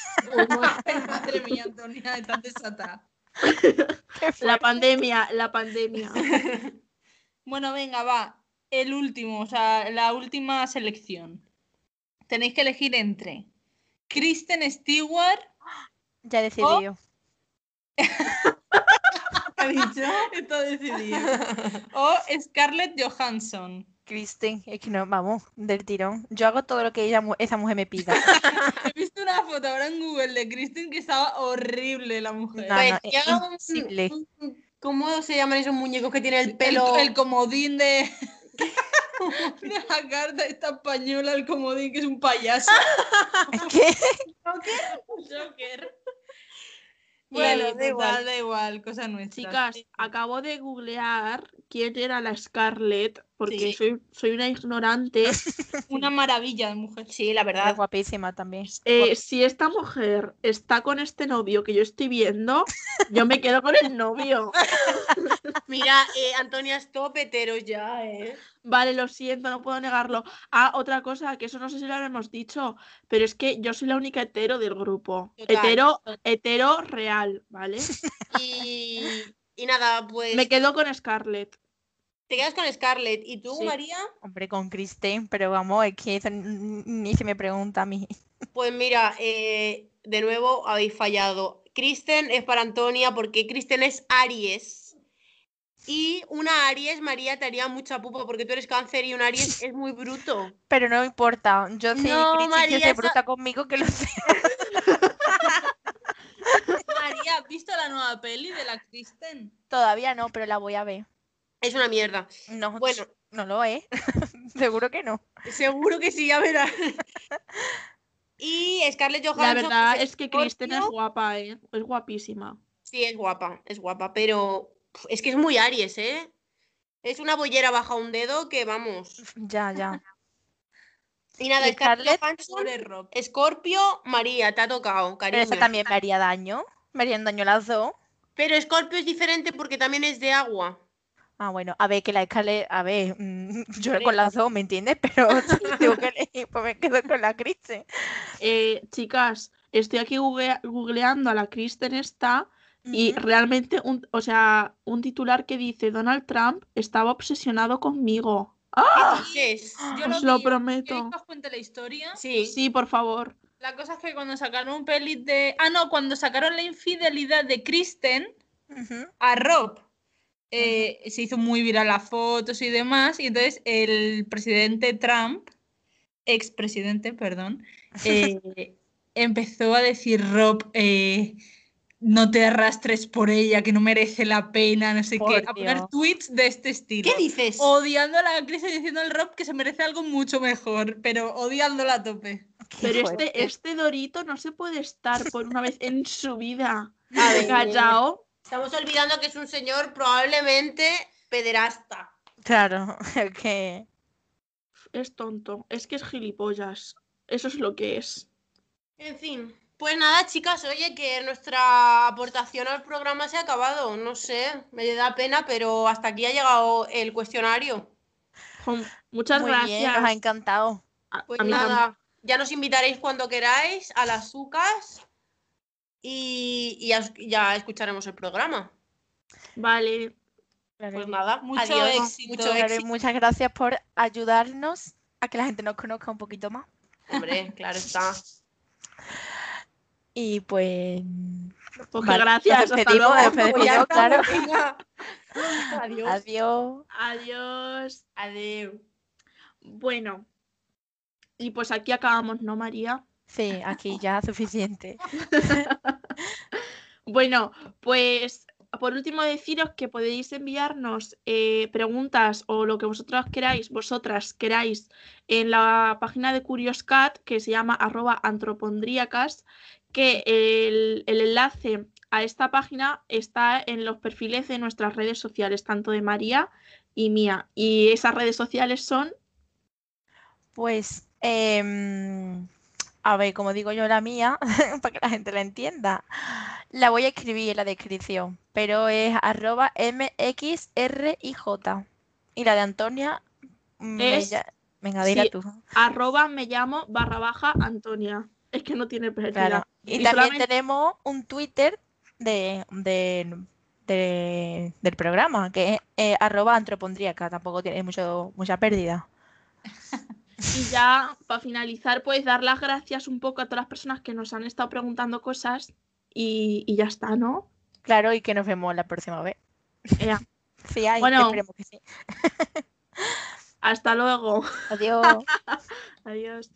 Madre mía, Antonia, estás desatada. La pandemia, la pandemia. Bueno, venga, va. El último, o sea, la última selección. Tenéis que elegir entre Kristen Stewart. Ya he decidido. ¿Qué ha dicho? Está decidido. O Scarlett Johansson. Kristen, es que no, vamos, del tirón. Yo hago todo lo que ella, esa mujer me pida. He visto una foto ahora en Google de Kristen que estaba horrible la mujer. No, Pues no, es ya un- un- ¿Cómo se llaman esos muñecos que tienen el El, pelo? el comodín de, de la carta esta española, el comodín que es un payaso. Es que Joker. Bueno, da da igual. igual, da igual, cosa nuestra. Chicas, acabo de googlear quién era la Scarlett, porque Sí. soy, soy una ignorante. Una maravilla de mujer. Sí, la es verdad. guapísima también. Eh, si esta mujer está con este novio que yo estoy viendo, yo me quedo con el novio. Mira, eh, Antonia, stop heteros ya, ¿eh? Vale, lo siento, no puedo negarlo. Ah, otra cosa, que eso no sé si lo habremos dicho, pero es que yo soy la única hetero del grupo. Total. Hetero, hetero real, ¿vale? Y, y nada, pues Me quedo con Scarlett. Te quedas con Scarlett. ¿Y tú, Sí. María? Hombre, con Kristen, pero vamos, es que ni se me pregunta a mí. Pues mira, eh, de nuevo habéis fallado. Kristen es para Antonia porque Kristen es Aries. Y una Aries, María, te haría mucha pupa porque tú eres cáncer y un Aries es muy bruto. Pero no me importa. Yo sé, No, Kristen, María, que se esa- bruta conmigo, que lo sé. María, ¿has visto la nueva peli de la Kristen? Todavía no, pero la voy a ver. Es una mierda. No, Bueno. no lo es. Seguro que no. Seguro que sí, ya verás. y Scarlett Johansson. La verdad es es que Kristen es guapa, ¿eh? Es guapísima. Sí, es guapa, es guapa, pero es que es muy Aries, ¿eh? Es una bollera baja un dedo que vamos. Ya, ya. Y nada, ¿Y Scarlett? Johansson. Scorpio, María, te ha tocado, Pero cariño. esa también me haría daño. Me harían daño las dos. Pero Scorpio es diferente porque también es de agua. Ah, bueno, a ver, que la Scarlett, a ver, mm, yo con las dos, ¿me entiendes? Pero si tengo que elegir, pues me quedo con la Kristen. Eh, chicas, estoy aquí google- googleando a la Kristen esta y realmente, un, o sea, un titular que dice Donald Trump estaba obsesionado conmigo. ¡Ah! ¿Qué es? Yo Os lo, lo prometo. ¿Queréis que os cuente la historia? Sí. Sí, por favor. La cosa es que cuando sacaron un pelis de. Ah, no, cuando sacaron la infidelidad de Kristen a Rob. Eh, Se hizo muy viral las fotos y demás. Y entonces el presidente Trump, expresidente, perdón, eh, empezó a decir: Rob, eh, no te arrastres por ella, que no merece la pena, no sé Por qué. A poner tweets de este estilo. ¿Qué dices? Odiando a la Kristen y diciendo al Rob que se merece algo mucho mejor, pero odiándola a tope. Qué Pero este, este Dorito no se puede estar por una vez en su vida A ver. Estamos olvidando que es un señor probablemente pederasta. Claro, es que. Es tonto. Es que es gilipollas. Eso es lo que es. En fin. Pues nada, chicas, oye, que nuestra aportación al programa se ha acabado. No sé, me da pena, pero hasta aquí ha llegado el cuestionario. Muchas Muy gracias. bien, nos ha encantado. A- Pues nada, ya nos invitaréis cuando queráis a las sucas y, y ya, ya escucharemos el programa. Vale. Pues nada, Mucho adiós, éxito. mucho Claro, y éxito. muchas gracias por ayudarnos a que la gente nos conozca un poquito más. Hombre, claro está. Y pues. Pues vale, gracias. Nos Hasta luego. despedimos, claro. Adiós. Adiós. Adiós. Adiós. Bueno. Y pues aquí acabamos, ¿no, María? Sí, aquí ya suficiente. Bueno, pues por último deciros que podéis enviarnos eh, preguntas o lo que vosotras queráis, vosotras queráis, en la página de Curioscat que se llama arroba antropondríacas, que el, el enlace a esta página está en los perfiles de nuestras redes sociales, tanto de María y mía. Y esas redes sociales son Pues, em, a ver, como digo yo la mía, para que la gente la entienda, la voy a escribir en la descripción, pero es arroba mxrij. Y la de Antonia, me Es- lla- venga, dila sí, tú. arroba me llamo barra baja Antonia. Es que no tiene pérdida. Claro. Y, Y también solamente- tenemos un Twitter de, de- de- del programa, que es eh, arroba antropondríaca, tampoco tiene mucho, mucha pérdida. Y ya, para finalizar, pues dar las gracias un poco a todas las personas que nos han estado preguntando cosas y, y ya está, ¿no? Claro, y que nos vemos la próxima vez. Ea. Sí, hay, Bueno. esperemos que sí. Hasta luego. Adiós. Adiós.